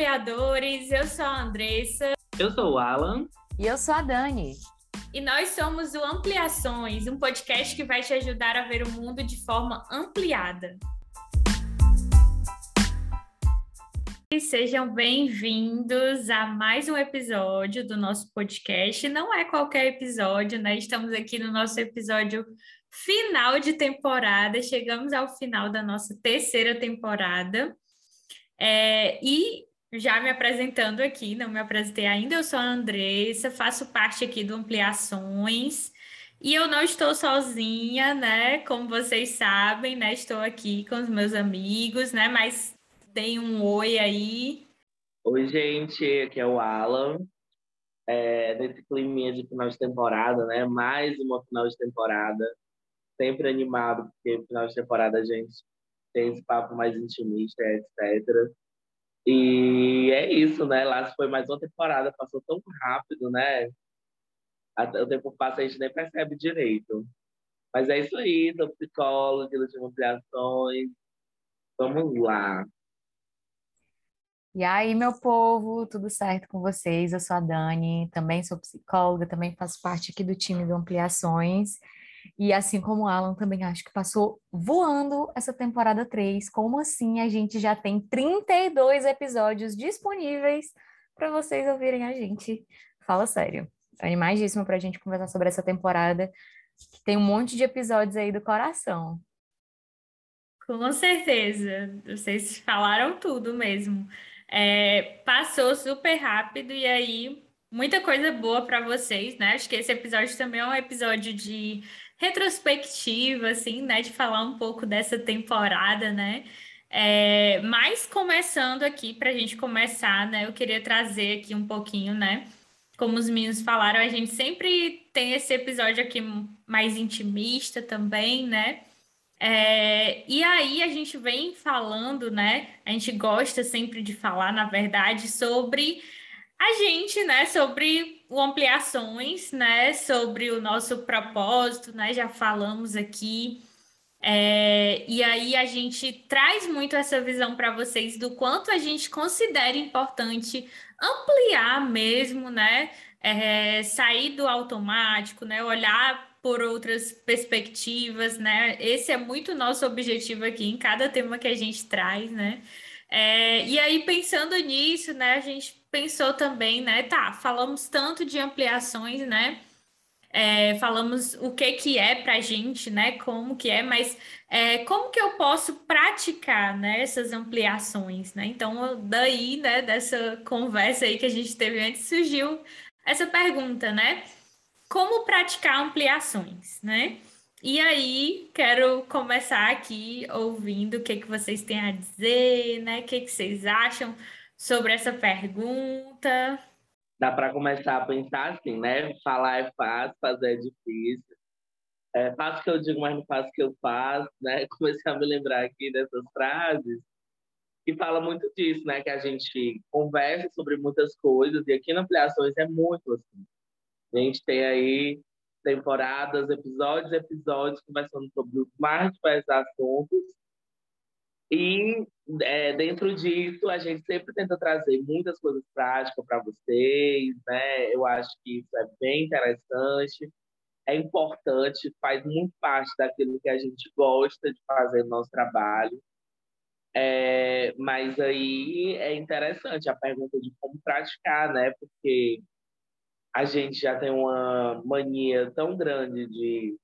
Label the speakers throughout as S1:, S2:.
S1: ampliadores. Eu sou a Andressa.
S2: Eu sou o Alan.
S3: E eu sou a Dani.
S1: E nós somos o Ampliações, um podcast que vai te ajudar a ver o mundo de forma ampliada. E sejam bem-vindos a mais um episódio do nosso podcast. Não é qualquer episódio, né? Estamos aqui no nosso episódio final de temporada. Chegamos ao final da nossa terceira temporada. É, e já me apresentando aqui, não me apresentei ainda, eu sou a Andressa, faço parte aqui do Ampliações. E eu não estou sozinha, né? Como vocês sabem, né? Estou aqui com os meus amigos, né? Mas tem um oi aí.
S2: Oi, gente, aqui é o Alan. É, nesse clima de final de temporada, né? Mais uma final de temporada. Sempre animado, porque final de temporada a gente tem esse papo mais intimista, etc. E é isso, né? Lá foi mais uma temporada, passou tão rápido, né? O tempo passa, a gente nem percebe direito. Mas é isso aí, sou psicólogo, de ampliações. Vamos lá.
S3: E aí, meu povo, tudo certo com vocês? Eu sou a Dani, também sou psicóloga, também faço parte aqui do time do Ampliações. E assim como o Alan, também acho que passou voando essa temporada 3. Como assim a gente já tem 32 episódios disponíveis para vocês ouvirem a gente? Fala sério. Tô animadíssima para a gente conversar sobre essa temporada, que tem um monte de episódios aí do coração.
S1: Com certeza. Vocês falaram tudo mesmo. É, passou super rápido e aí muita coisa boa para vocês, né? Acho que esse episódio também é um episódio de retrospectiva, assim, né? De falar um pouco dessa temporada, né? É, mas começando aqui, para a gente começar, né? Eu queria trazer aqui um pouquinho, né? Como os meninos falaram, a gente sempre tem esse episódio aqui mais intimista também, né? É, e aí a gente vem falando, né? A gente gosta sempre de falar, na verdade, sobre a gente, né, sobre ampliações, né, sobre o nosso propósito, né, já falamos aqui. É, e aí a gente traz muito essa visão para vocês do quanto a gente considera importante ampliar mesmo, né, é, sair do automático, né, olhar por outras perspectivas, né? Esse é muito nosso objetivo aqui em cada tema que a gente traz, né? É, e aí, pensando nisso, né, a gente pensou também, né, tá, falamos tanto de ampliações, né, é, falamos o que que é para a gente, né, como que é, mas é, como que eu posso praticar, né, essas ampliações, né? Então, daí, né, dessa conversa aí que a gente teve antes, surgiu essa pergunta, né? Como praticar ampliações, né? E aí, quero começar aqui ouvindo o que, que vocês têm a dizer, né? O que, que vocês acham sobre essa pergunta.
S2: Dá para começar a pensar assim, né? Falar é fácil, fazer é difícil. É fácil que eu digo, mas não faço o que eu faço, né? Comecei a me lembrar aqui dessas frases que fala muito disso, né? Que a gente conversa sobre muitas coisas e aqui na Ampliações é muito assim. A gente tem aí temporadas, episódios, episódios conversando sobre os mais diversos assuntos. E é, dentro disso, a gente sempre tenta trazer muitas coisas práticas para vocês, né? Eu acho que isso é bem interessante, é importante, faz muito parte daquilo que a gente gosta de fazer no nosso trabalho. É, mas aí é interessante a pergunta de como praticar, né? Porque a gente já tem uma mania tão grande de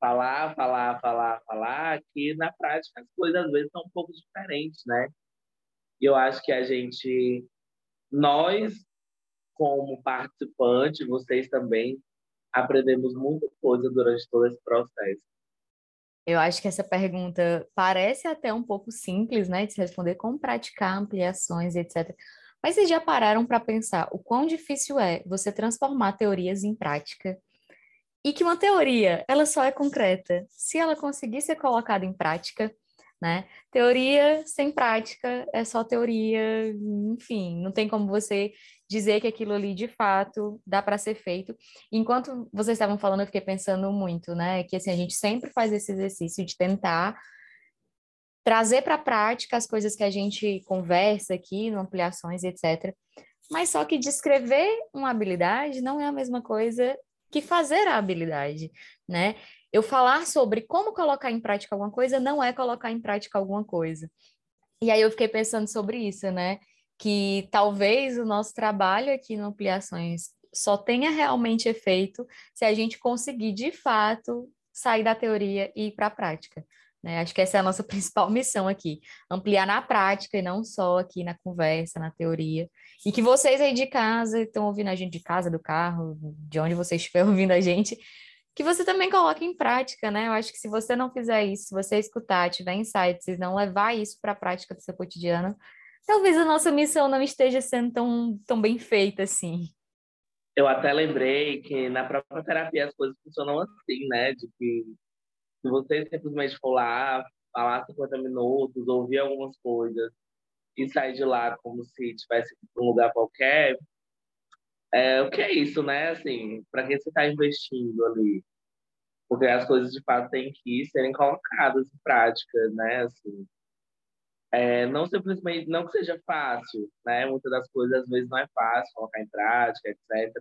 S2: falar, falar, falar, falar, que na prática as coisas às vezes são um pouco diferentes, né? E eu acho que a gente, nós, como participante, vocês também, aprendemos muita coisa durante todo esse processo.
S3: Eu acho que essa pergunta parece até um pouco simples, né, de se responder como praticar ampliações, etc. Mas vocês já pararam para pensar o quão difícil é você transformar teorias em prática? E que uma teoria, ela só é concreta se ela conseguir ser colocada em prática, né? Teoria sem prática é só teoria, enfim, não tem como você dizer que aquilo ali de fato dá para ser feito. Enquanto vocês estavam falando, eu fiquei pensando muito, né? Que assim, a gente sempre faz esse exercício de tentar trazer para a prática as coisas que a gente conversa aqui, no ampliações, etc. Mas só que descrever uma habilidade não é a mesma coisa que fazer a habilidade, né? Eu falar sobre como colocar em prática alguma coisa não é colocar em prática alguma coisa. E aí eu fiquei pensando sobre isso, né? Que talvez o nosso trabalho aqui no Ampliações só tenha realmente efeito se a gente conseguir, de fato, sair da teoria e ir para a prática. Né? Acho que essa é a nossa principal missão aqui, ampliar na prática e não só aqui na conversa, na teoria. E que vocês aí de casa, estão ouvindo a gente de casa, do carro, de onde você estiver ouvindo a gente, que você também coloque em prática, né? Eu acho que se você não fizer isso, se você escutar, tiver insights e não levar isso para a prática do seu cotidiano, talvez a nossa missão não esteja sendo tão, tão bem feita assim.
S2: Eu até lembrei que na própria terapia as coisas funcionam assim, né? De que se você simplesmente for lá, falar 50 minutos, ouvir algumas coisas e sair de lá como se estivesse em um lugar qualquer, é, o que é isso, né? Assim, para que você está investindo ali? Porque as coisas de fato têm que serem colocadas em prática, né? Assim, é, não simplesmente, não que seja fácil, né? Muitas das coisas às vezes não é fácil colocar em prática, etc.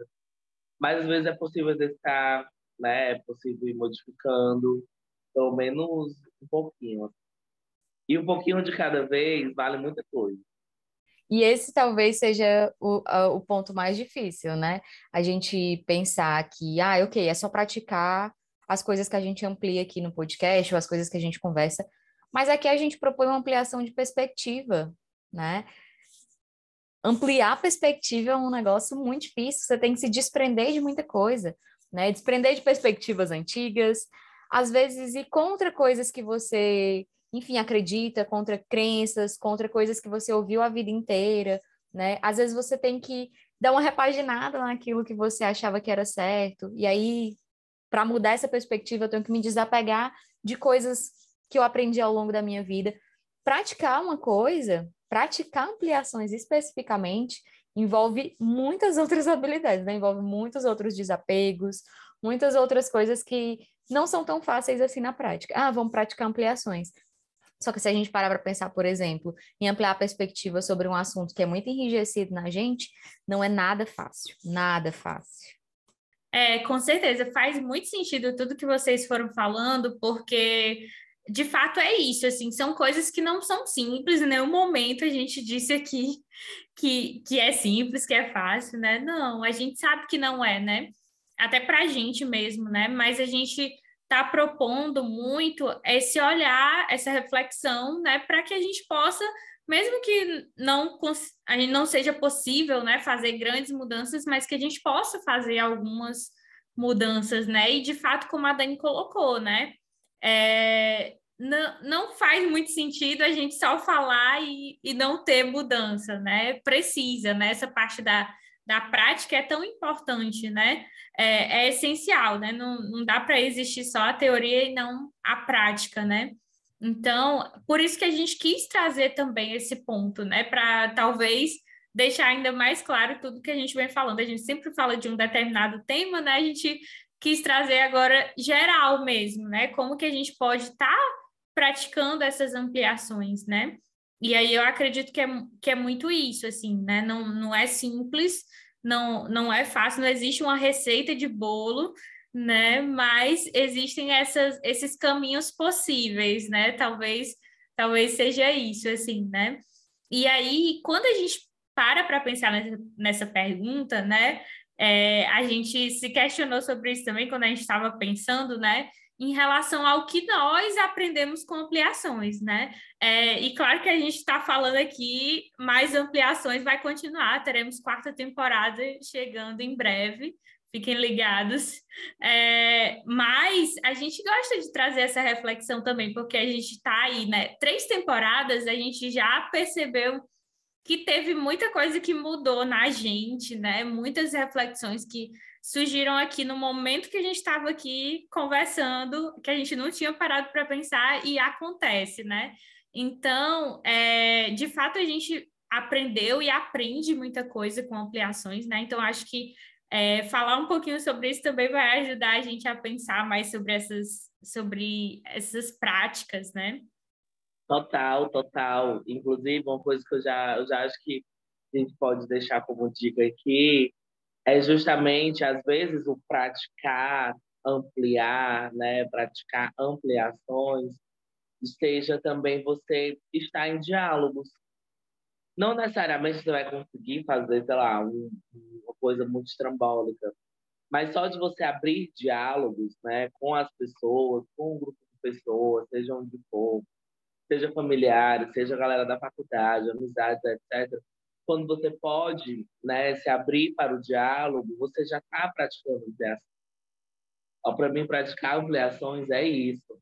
S2: Mas às vezes é possível exercitar, né? É possível ir modificando, pelo menos um pouquinho. E um pouquinho de cada vez vale muita coisa.
S3: E esse talvez seja o, o ponto mais difícil, né? A gente pensar que, ah, ok, é só praticar as coisas que a gente amplia aqui no podcast, ou as coisas que a gente conversa, mas aqui a gente propõe uma ampliação de perspectiva, né? Ampliar a perspectiva é um negócio muito difícil, você tem que se desprender de muita coisa, né? Desprender de perspectivas antigas, às vezes ir contra coisas que você enfim, acredita, contra crenças, contra coisas que você ouviu a vida inteira, né? Às vezes você tem que dar uma repaginada naquilo que você achava que era certo, e aí, para mudar essa perspectiva, eu tenho que me desapegar de coisas que eu aprendi ao longo da minha vida. Praticar uma coisa, praticar ampliações especificamente, envolve muitas outras habilidades, né? Envolve muitos outros desapegos, muitas outras coisas que não são tão fáceis assim na prática. Ah, vamos praticar ampliações. Só que se a gente parar para pensar, por exemplo, em ampliar a perspectiva sobre um assunto que é muito enrijecido na gente, não é nada fácil, nada fácil.
S1: É, com certeza, faz muito sentido tudo que vocês foram falando, porque de fato é isso, assim, são coisas que não são simples, em nenhum momento a gente disse aqui que, que é simples, que é fácil, né? Não, a gente sabe que não é, né? Até para a gente mesmo, né? Mas a gente está propondo muito esse olhar, essa reflexão, né, para que a gente possa, mesmo que não a gente não seja possível, né, fazer grandes mudanças, mas que a gente possa fazer algumas mudanças, né? E de fato, como a Dani colocou, né, é, não, não faz muito sentido a gente só falar e, e não ter mudança, né? Precisa, né? Essa parte da, da prática é tão importante, né? É, é essencial, né? Não, não dá para existir só a teoria e não a prática, né? Então, por isso que a gente quis trazer também esse ponto, né? Para talvez deixar ainda mais claro tudo que a gente vem falando. A gente sempre fala de um determinado tema, né? A gente quis trazer agora geral mesmo, né? Como que a gente pode estar tá praticando essas ampliações, né? E aí eu acredito que é, que é muito isso, assim, né? Não, não é simples, não, não é fácil, não existe uma receita de bolo, né? Mas existem essas, esses caminhos possíveis, né? Talvez, talvez seja isso, assim, né? E aí, quando a gente para para pensar nessa, nessa pergunta, né? É, a gente se questionou sobre isso também quando a gente estava pensando, né? Em relação ao que nós aprendemos com ampliações, né? É, e claro que a gente está falando aqui, mais ampliações vai continuar, teremos quarta temporada chegando em breve, fiquem ligados. É, mas a gente gosta de trazer essa reflexão também, porque a gente está aí, né? Três temporadas, a gente já percebeu que teve muita coisa que mudou na gente, né? Muitas reflexões que surgiram aqui no momento que a gente estava aqui conversando, que a gente não tinha parado para pensar e acontece, né? Então, é, de fato, a gente aprendeu e aprende muita coisa com ampliações, né? Então, acho que é, falar um pouquinho sobre isso também vai ajudar a gente a pensar mais sobre essas, sobre essas práticas, né?
S2: Total, total. Inclusive, uma coisa que eu já, eu já acho que a gente pode deixar como dica aqui é justamente, às vezes, o praticar, ampliar, né? praticar ampliações, seja também você estar em diálogos. Não necessariamente você vai conseguir fazer, sei lá, um, uma coisa muito estrambólica, mas só de você abrir diálogos né, com as pessoas, com um grupo de pessoas, seja onde for, seja familiares, seja a galera da faculdade, amizades, etc. Quando você pode né, se abrir para o diálogo, você já está praticando ampliação. Para mim, praticar ampliações é isso.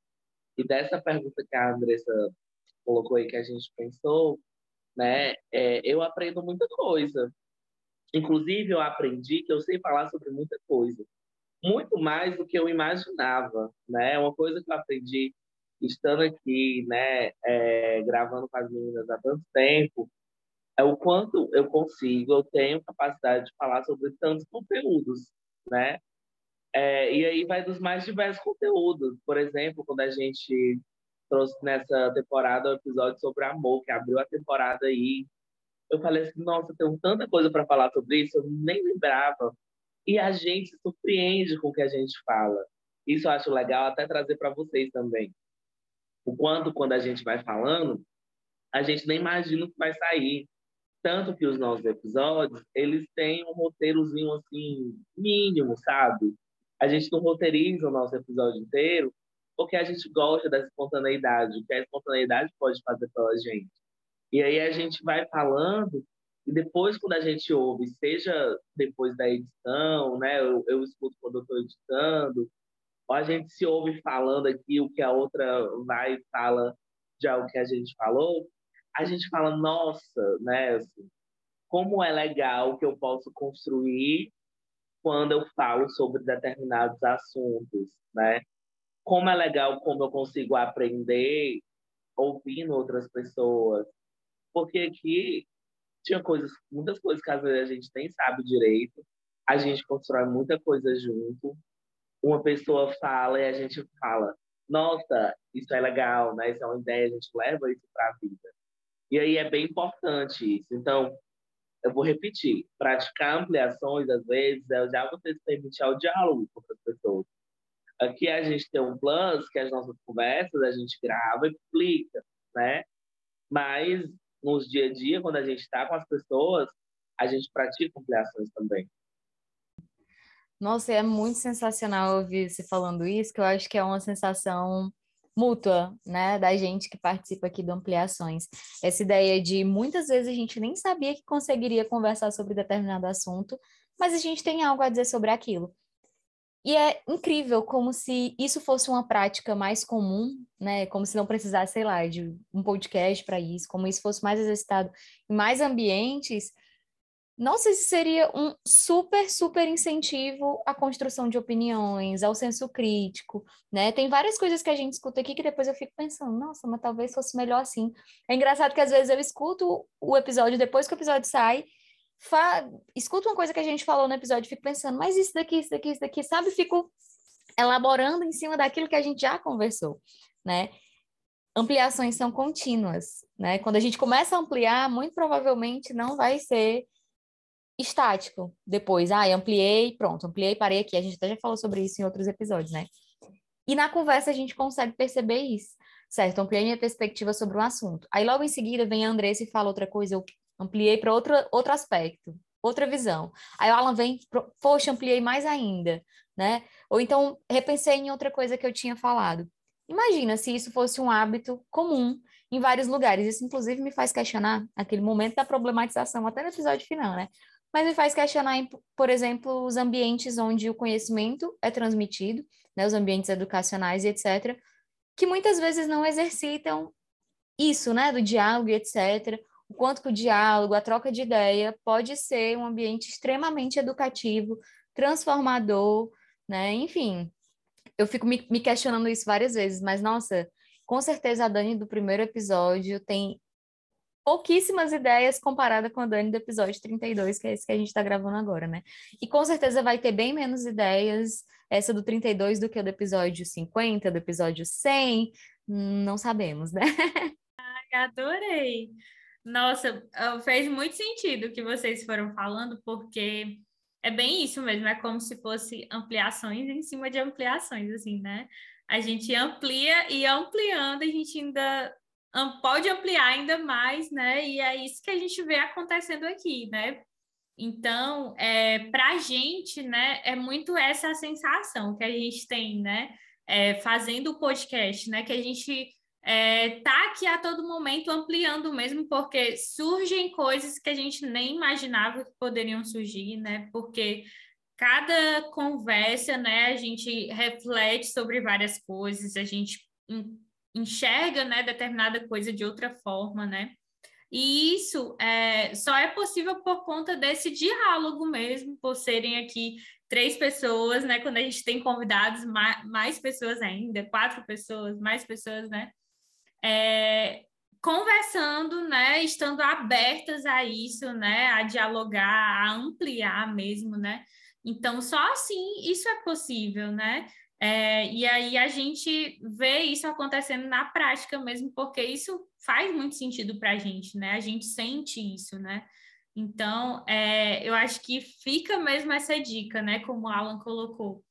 S2: E dessa pergunta que a Andressa colocou aí, que a gente pensou, né, é, eu aprendo muita coisa. Inclusive, eu aprendi que eu sei falar sobre muita coisa. Muito mais do que eu imaginava, né? Uma coisa que eu aprendi estando aqui, né, é, gravando com as meninas há tanto tempo, é o quanto eu consigo, eu tenho capacidade de falar sobre tantos conteúdos, né? É, e aí vai dos mais diversos conteúdos. Por exemplo, quando a gente trouxe nessa temporada o um episódio sobre amor, que abriu a temporada aí, eu falei assim, nossa, tem tanta coisa para falar sobre isso, eu nem lembrava. E a gente se surpreende com o que a gente fala. Isso eu acho legal até trazer para vocês também o quanto quando a gente vai falando, a gente nem imagina o que vai sair. Tanto que os nossos episódios, eles têm um roteirozinho assim, mínimo, sabe? A gente não roteiriza o nosso episódio inteiro porque a gente gosta dessa espontaneidade, o que a espontaneidade pode fazer pela gente. E aí a gente vai falando e depois quando a gente ouve, seja depois da edição, né? Eu, eu escuto quando eu estou editando, ou a gente se ouve falando aqui o que a outra vai e fala de algo que a gente falou, a gente fala, nossa, né, assim, como é legal que eu posso construir quando eu falo sobre determinados assuntos, né? Como é legal como eu consigo aprender ouvindo outras pessoas. Porque aqui tinha coisas, muitas coisas que às vezes a gente nem sabe direito. A gente constrói muita coisa junto uma pessoa fala e a gente fala, nossa, isso é legal, né? Isso é uma ideia, a gente leva isso para a vida. E aí é bem importante isso. Então, eu vou repetir, praticar ampliações, às vezes, é já você se permitir o diálogo com outras pessoas. Aqui a gente tem um plus, que as nossas conversas a gente grava e publica, né? Mas nos dia a dia, quando a gente está com as pessoas, a gente pratica ampliações também.
S3: Nossa, é muito sensacional ouvir você falando isso, que eu acho que é uma sensação mútua, né, da gente que participa aqui do Ampliações. Essa ideia de muitas vezes a gente nem sabia que conseguiria conversar sobre determinado assunto, mas a gente tem algo a dizer sobre aquilo. E é incrível como se isso fosse uma prática mais comum, né? Como se não precisasse, sei lá, de um podcast para isso, como isso fosse mais exercitado em mais ambientes nossa, isso seria um super, super incentivo à construção de opiniões, ao senso crítico, né? Tem várias coisas que a gente escuta aqui que depois eu fico pensando, nossa, mas talvez fosse melhor assim. É engraçado que às vezes eu escuto o episódio depois que o episódio sai, fa... escuto uma coisa que a gente falou no episódio, fico pensando, mas isso daqui, isso daqui, isso daqui, sabe? Fico elaborando em cima daquilo que a gente já conversou, né? Ampliações são contínuas, né? Quando a gente começa a ampliar, muito provavelmente não vai ser estático depois. Ah, ampliei, pronto, ampliei, parei aqui. A gente até já falou sobre isso em outros episódios, né? E na conversa a gente consegue perceber isso, certo? Ampliei minha perspectiva sobre um assunto. Aí logo em seguida vem a Andressa e fala outra coisa, eu ampliei para outro, outro aspecto, outra visão. Aí o Alan vem, poxa, ampliei mais ainda, né? Ou então repensei em outra coisa que eu tinha falado. Imagina se isso fosse um hábito comum em vários lugares. Isso, inclusive, me faz questionar aquele momento da problematização, até no episódio final, né? Mas me faz questionar, por exemplo, os ambientes onde o conhecimento é transmitido, né, os ambientes educacionais e etc., que muitas vezes não exercitam isso, né, do diálogo e etc., o quanto que o diálogo, a troca de ideia pode ser um ambiente extremamente educativo, transformador, né, enfim, eu fico me, me questionando isso várias vezes, mas nossa, com certeza a Dani do primeiro episódio tem pouquíssimas ideias comparada com a Dani do episódio 32, que é esse que a gente está gravando agora, né? E com certeza vai ter bem menos ideias essa do 32 do que o do episódio 50, do episódio 100, não sabemos, né?
S1: adorei. Nossa, fez muito sentido o que vocês foram falando, porque é bem isso mesmo, é como se fosse ampliações em cima de ampliações, assim, né? A gente amplia e ampliando, a gente ainda pode ampliar ainda mais, né? E é isso que a gente vê acontecendo aqui, né? Então, é, para a gente, né, é muito essa sensação que a gente tem, né, é, fazendo o podcast, né, que a gente é, tá aqui a todo momento ampliando mesmo, porque surgem coisas que a gente nem imaginava que poderiam surgir, né, porque cada conversa, né, a gente reflete sobre várias coisas, a gente enxerga, né, determinada coisa de outra forma, né, e isso é, só é possível por conta desse diálogo mesmo, por serem aqui três pessoas, né? Quando a gente tem convidados, mais, mais pessoas ainda, quatro pessoas, mais pessoas, né? É, conversando, né? Estando abertas a isso, né? A dialogar, a ampliar mesmo, né? Então, só assim isso é possível, né? É, e aí a gente vê isso acontecendo na prática mesmo, porque isso faz muito sentido para a gente, né? A gente sente isso, né? Então, é, eu acho que fica mesmo essa dica, né? Como o Alan colocou,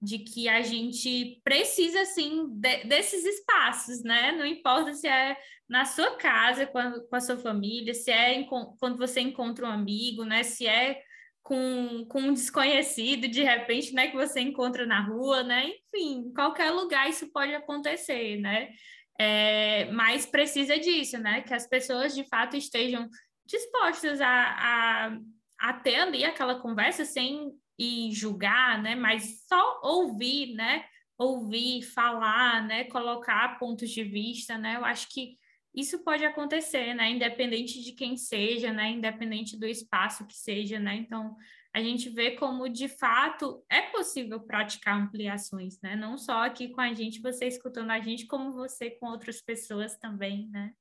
S1: de que a gente precisa, sim, de, desses espaços, né? Não importa se é na sua casa, com a, com a sua família, se é em, quando você encontra um amigo, né? Se é com, com um desconhecido, de repente, né? Que você encontra na rua, né? Enfim, em qualquer lugar isso pode acontecer, né? É, mas precisa disso, né? Que as pessoas de fato estejam dispostas a, a, a ter ali aquela conversa sem ir julgar, né? Mas só ouvir, né? Ouvir, falar, né? Colocar pontos de vista, né? Eu acho que isso pode acontecer, né? Independente de quem seja, né? Independente do espaço que seja, né? Então, a gente vê como de fato é possível praticar ampliações, né? Não só aqui com a gente, você escutando a gente, como você com outras pessoas também, né?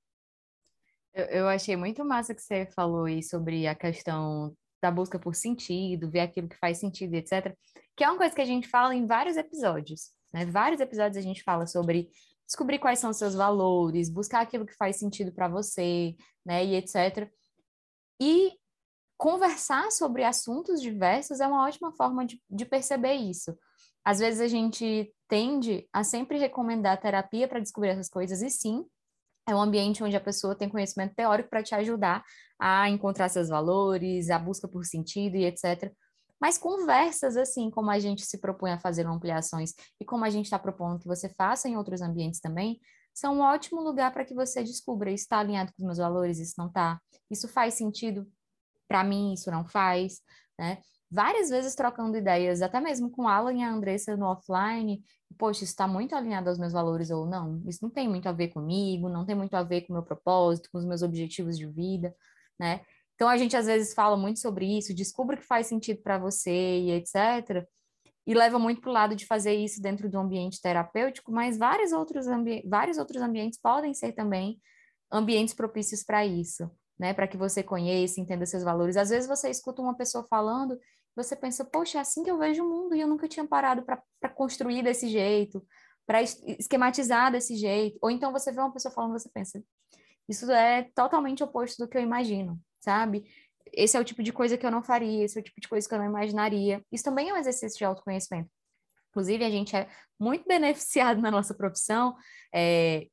S3: Eu, eu achei muito massa que você falou aí sobre a questão da busca por sentido, ver aquilo que faz sentido, etc. Que é uma coisa que a gente fala em vários episódios, né? Vários episódios a gente fala sobre descobrir quais são seus valores, buscar aquilo que faz sentido para você, né? E etc. E conversar sobre assuntos diversos é uma ótima forma de, de perceber isso. Às vezes a gente tende a sempre recomendar terapia para descobrir essas coisas, e sim, é um ambiente onde a pessoa tem conhecimento teórico para te ajudar a encontrar seus valores, a busca por sentido e etc. Mas conversas assim, como a gente se propõe a fazer ampliações e como a gente está propondo que você faça em outros ambientes também, são um ótimo lugar para que você descubra isso está alinhado com os meus valores, isso não está, isso faz sentido para mim isso não faz, né? Várias vezes trocando ideias, até mesmo com Alan e a Andressa no offline, poxa, isso está muito alinhado aos meus valores ou não, isso não tem muito a ver comigo, não tem muito a ver com o meu propósito, com os meus objetivos de vida, né? Então a gente às vezes fala muito sobre isso, descubra o que faz sentido para você e etc. E leva muito para o lado de fazer isso dentro do ambiente terapêutico, mas vários outros, ambi vários outros ambientes podem ser também ambientes propícios para isso né? Para que você conheça, entenda seus valores. Às vezes você escuta uma pessoa falando, você pensa, poxa, é assim que eu vejo o mundo e eu nunca tinha parado para construir desse jeito, para esquematizar desse jeito. Ou então você vê uma pessoa falando, você pensa, isso é totalmente oposto do que eu imagino, sabe? Esse é o tipo de coisa que eu não faria, esse é o tipo de coisa que eu não imaginaria. Isso também é um exercício de autoconhecimento. Inclusive, a gente é muito beneficiado na nossa profissão é,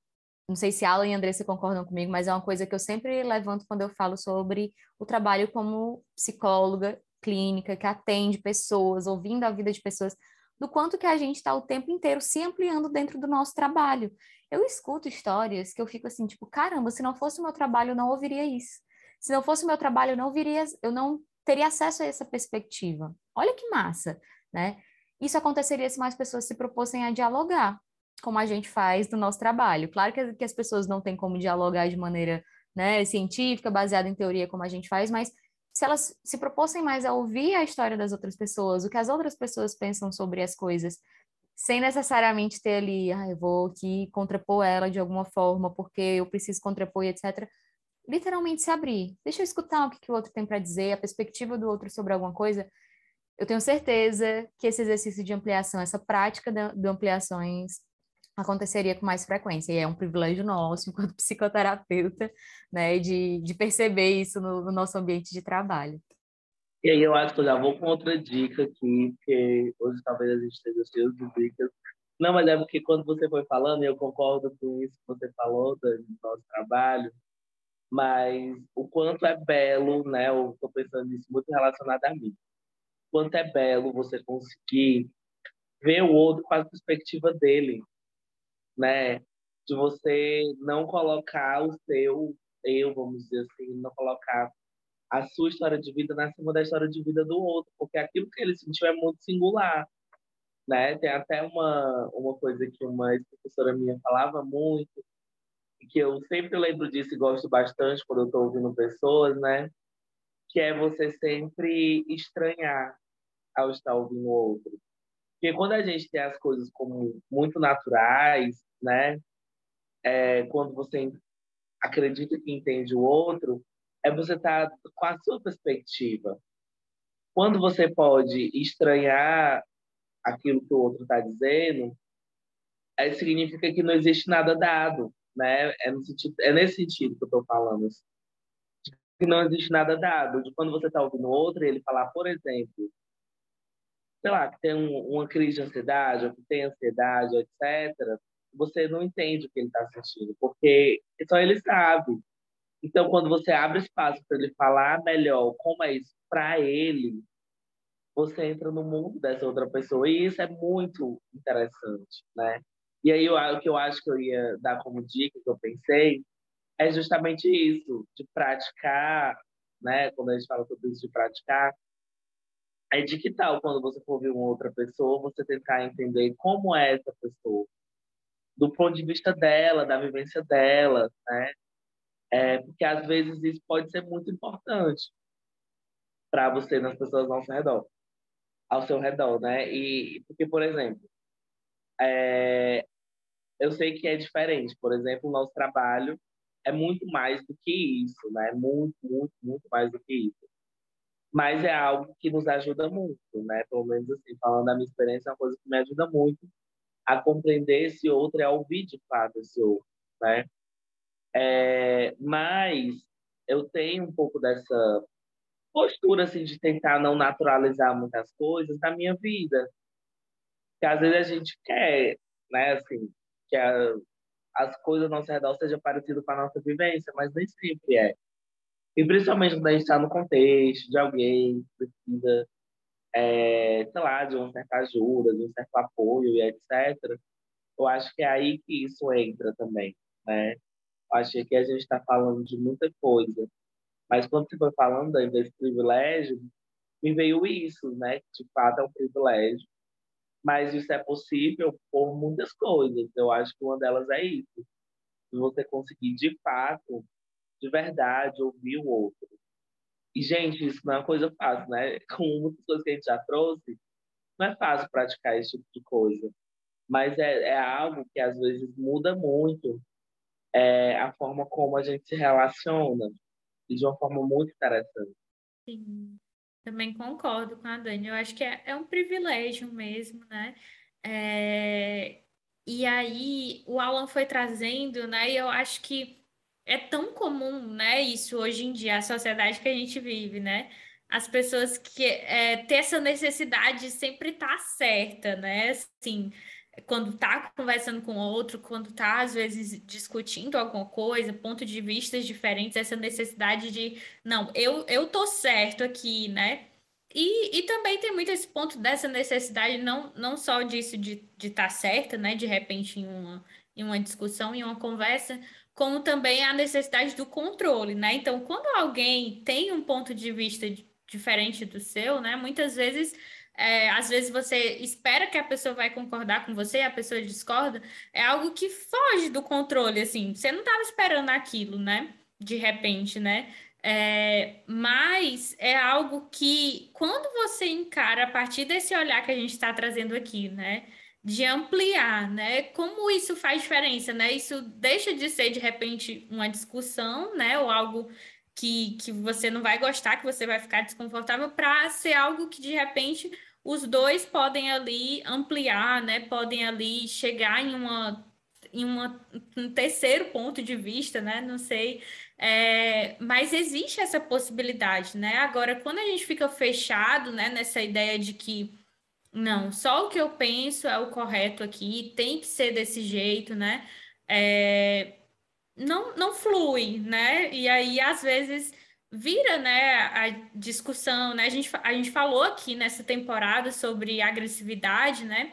S3: não sei se Alan e Andressa concordam comigo, mas é uma coisa que eu sempre levanto quando eu falo sobre o trabalho como psicóloga clínica, que atende pessoas, ouvindo a vida de pessoas, do quanto que a gente está o tempo inteiro se ampliando dentro do nosso trabalho. Eu escuto histórias que eu fico assim, tipo, caramba, se não fosse o meu trabalho, eu não ouviria isso. Se não fosse o meu trabalho, eu não viria, eu não teria acesso a essa perspectiva. Olha que massa, né? Isso aconteceria se mais pessoas se propôssem a dialogar como a gente faz no nosso trabalho. Claro que, que as pessoas não têm como dialogar de maneira né, científica, baseada em teoria, como a gente faz, mas se elas se propôssem mais a ouvir a história das outras pessoas, o que as outras pessoas pensam sobre as coisas, sem necessariamente ter ali, ah, eu vou aqui contrapor ela de alguma forma, porque eu preciso contrapor etc. Literalmente se abrir. Deixa eu escutar o que, que o outro tem para dizer, a perspectiva do outro sobre alguma coisa. Eu tenho certeza que esse exercício de ampliação, essa prática de, ampliações, aconteceria com mais frequência. E é um privilégio nosso, enquanto psicoterapeuta, né, de, de perceber isso no, no nosso ambiente de trabalho.
S2: E aí eu acho que eu já vou com outra dica aqui, porque hoje talvez a gente esteja cheio de dicas. Não, mas é porque quando você foi falando, eu concordo com isso que você falou do nosso trabalho, mas o quanto é belo, né? Eu estou pensando nisso muito relacionado a mim. O quanto é belo você conseguir ver o outro com a perspectiva dele, né? De você não colocar o seu eu, vamos dizer assim, não colocar a sua história de vida na cima da história de vida do outro, porque aquilo que ele sentiu é muito singular, né? Tem até uma uma coisa que uma professora minha falava muito, que eu sempre lembro disso e gosto bastante quando eu estou ouvindo pessoas, né? Que é você sempre estranhar ao estar ouvindo o outro. Porque quando a gente tem as coisas como muito naturais, né? É, quando você acredita que entende o outro, é você estar tá com a sua perspectiva. Quando você pode estranhar aquilo que o outro está dizendo, é, significa que não existe nada dado, né? É, sentido, é nesse sentido que eu estou falando. Que não existe nada dado. De quando você está ouvindo outro ele falar, por exemplo, sei lá, que tem um, uma crise de ansiedade, ou que tem ansiedade, etc., você não entende o que ele está sentindo, porque só ele sabe. Então, quando você abre espaço para ele falar melhor como é isso para ele, você entra no mundo dessa outra pessoa. E isso é muito interessante, né? E aí, o que eu acho que eu ia dar como dica, que eu pensei, é justamente isso, de praticar, né? Quando a gente fala sobre isso de praticar, é de que tal quando você for ver uma outra pessoa, você tentar entender como é essa pessoa, do ponto de vista dela, da vivência dela, né? É, porque às vezes isso pode ser muito importante para você nas pessoas ao seu redor, ao seu redor, né? E porque, por exemplo, é, eu sei que é diferente. Por exemplo, o nosso trabalho é muito mais do que isso, né? Muito, muito, muito mais do que isso. Mas é algo que nos ajuda muito, né? Pelo menos assim, falando da minha experiência, é uma coisa que me ajuda muito a compreender esse outro e a ouvir de fato esse outro, né? É, mas eu tenho um pouco dessa postura assim de tentar não naturalizar muitas coisas da minha vida. Que às vezes a gente quer, né, assim, que a, as coisas ao nosso redor sejam parecidas com a nossa vivência, mas nem sempre é. E principalmente quando a gente está no contexto de alguém que precisa, é, sei lá, de uma certa ajuda, de um certo apoio e etc. Eu acho que é aí que isso entra também, né? Eu acho que a gente está falando de muita coisa, mas quando você foi falando desse privilégio, me veio isso, né? De fato é um privilégio mas isso é possível por muitas coisas. Eu acho que uma delas é isso. Se você conseguir, de fato, de verdade, ouvir o outro. E, gente, isso não é uma coisa fácil, né? Com muitas coisas que a gente já trouxe, não é fácil praticar esse tipo de coisa. Mas é, é algo que, às vezes, muda muito é, a forma como a gente se relaciona. E de uma forma muito interessante.
S1: Sim. Também concordo com a Dani. Eu acho que é, é um privilégio mesmo, né? É... E aí o Alan foi trazendo, né? E eu acho que é tão comum, né? Isso hoje em dia, a sociedade que a gente vive, né? As pessoas que é, ter essa necessidade de sempre tá certa, né? Assim, quando está conversando com outro, quando está, às vezes, discutindo alguma coisa, ponto de vistas diferentes, essa necessidade de, não, eu, eu tô certo aqui, né? E, e também tem muito esse ponto dessa necessidade, não, não só disso de estar de tá certa, né? De repente, em uma, em uma discussão, em uma conversa, como também a necessidade do controle, né? Então, quando alguém tem um ponto de vista diferente do seu, né? Muitas vezes é, às vezes você espera que a pessoa vai concordar com você, a pessoa discorda, é algo que foge do controle, assim, você não estava esperando aquilo, né? De repente, né? É, mas é algo que, quando você encara a partir desse olhar que a gente está trazendo aqui, né? De ampliar, né? Como isso faz diferença, né? Isso deixa de ser, de repente, uma discussão, né? Ou algo que, que você não vai gostar, que você vai ficar desconfortável, para ser algo que, de repente, os dois podem ali ampliar, né? Podem ali chegar em uma em uma, um terceiro ponto de vista, né? Não sei, é, mas existe essa possibilidade, né? Agora, quando a gente fica fechado, né, nessa ideia de que não, só o que eu penso é o correto aqui, tem que ser desse jeito, né? É, não, não flui, né? E aí, às vezes, vira, né, a discussão, né? A gente, a gente falou aqui nessa temporada sobre agressividade, né?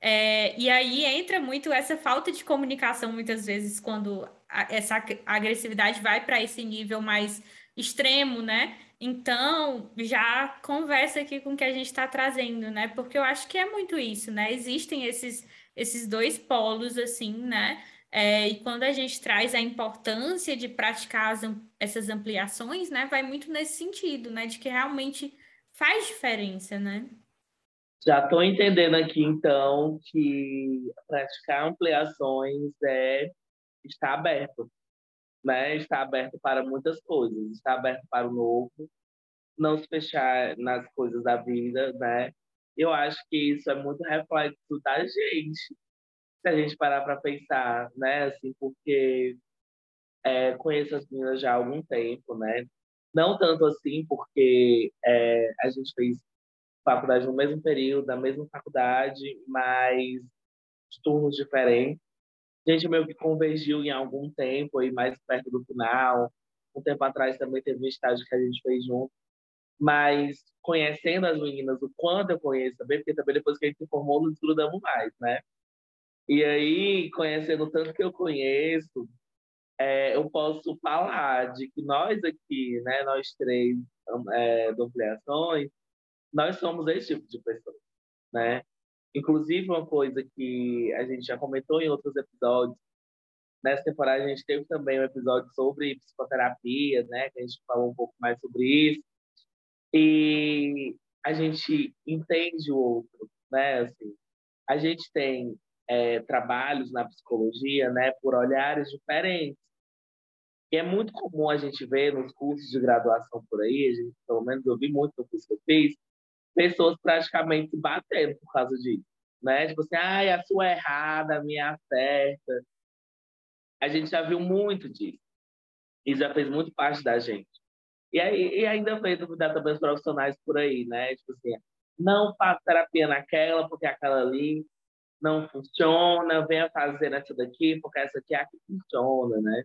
S1: É, e aí entra muito essa falta de comunicação, muitas vezes, quando a, essa agressividade vai para esse nível mais extremo, né? Então, já conversa aqui com o que a gente está trazendo, né? Porque eu acho que é muito isso, né? Existem esses, esses dois polos, assim, né? É, e quando a gente traz a importância de praticar as, essas ampliações, né? Vai muito nesse sentido, né? De que realmente faz diferença, né?
S2: Já estou entendendo aqui, então, que praticar ampliações é estar aberto, né? Estar aberto para muitas coisas, estar aberto para o novo, não se fechar nas coisas da vida, né? Eu acho que isso é muito reflexo da gente, se a gente parar para pensar, né? Assim, porque é, conheço as meninas já há algum tempo, né? Não tanto assim, porque é, a gente fez faculdade no mesmo período, da mesma faculdade, mas de turnos diferentes. A gente meio que convergiu em algum tempo, aí mais perto do final. Um tempo atrás também teve um estágio que a gente fez junto. Mas conhecendo as meninas, o quanto eu conheço também, porque também depois que a gente se formou, nos grudamos mais, né? E aí, conhecendo tanto que eu conheço, é, eu posso falar de que nós aqui, né, nós três é, do Ampliações, nós somos esse tipo de pessoa, né? Inclusive, uma coisa que a gente já comentou em outros episódios, nessa temporada a gente teve também um episódio sobre psicoterapia, né? Que a gente falou um pouco mais sobre isso. E a gente entende o outro, né? Assim, a gente tem é, trabalhos na psicologia, né? Por olhares diferentes. E é muito comum a gente ver nos cursos de graduação por aí, a gente, pelo menos eu vi muito no curso que eu fiz, pessoas praticamente se batendo por causa disso, né? Tipo assim, ai, a sua é errada, a minha é certa. A gente já viu muito disso. E já fez muito parte da gente. E, aí, e ainda fez duvidar também os profissionais por aí, né? Tipo assim, não faça terapia naquela, porque aquela ali não funciona, venha fazer nessa daqui, porque essa aqui é a que funciona, né?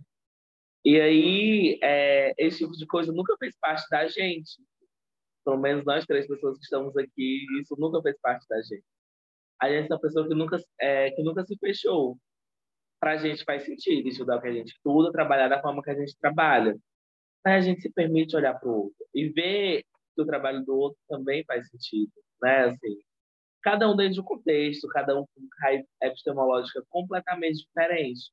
S2: E aí, é, esse tipo de coisa nunca fez parte da gente pelo menos nós três pessoas que estamos aqui, isso nunca fez parte da gente. A gente é uma pessoa que nunca, é, que nunca se fechou. Para a gente faz sentido estudar o que a gente estuda, trabalhar da forma que a gente trabalha. Aí a gente se permite olhar para o outro e ver que o trabalho do outro também faz sentido, né? Assim, cada um dentro de um contexto, cada um com raiz epistemológica completamente diferente,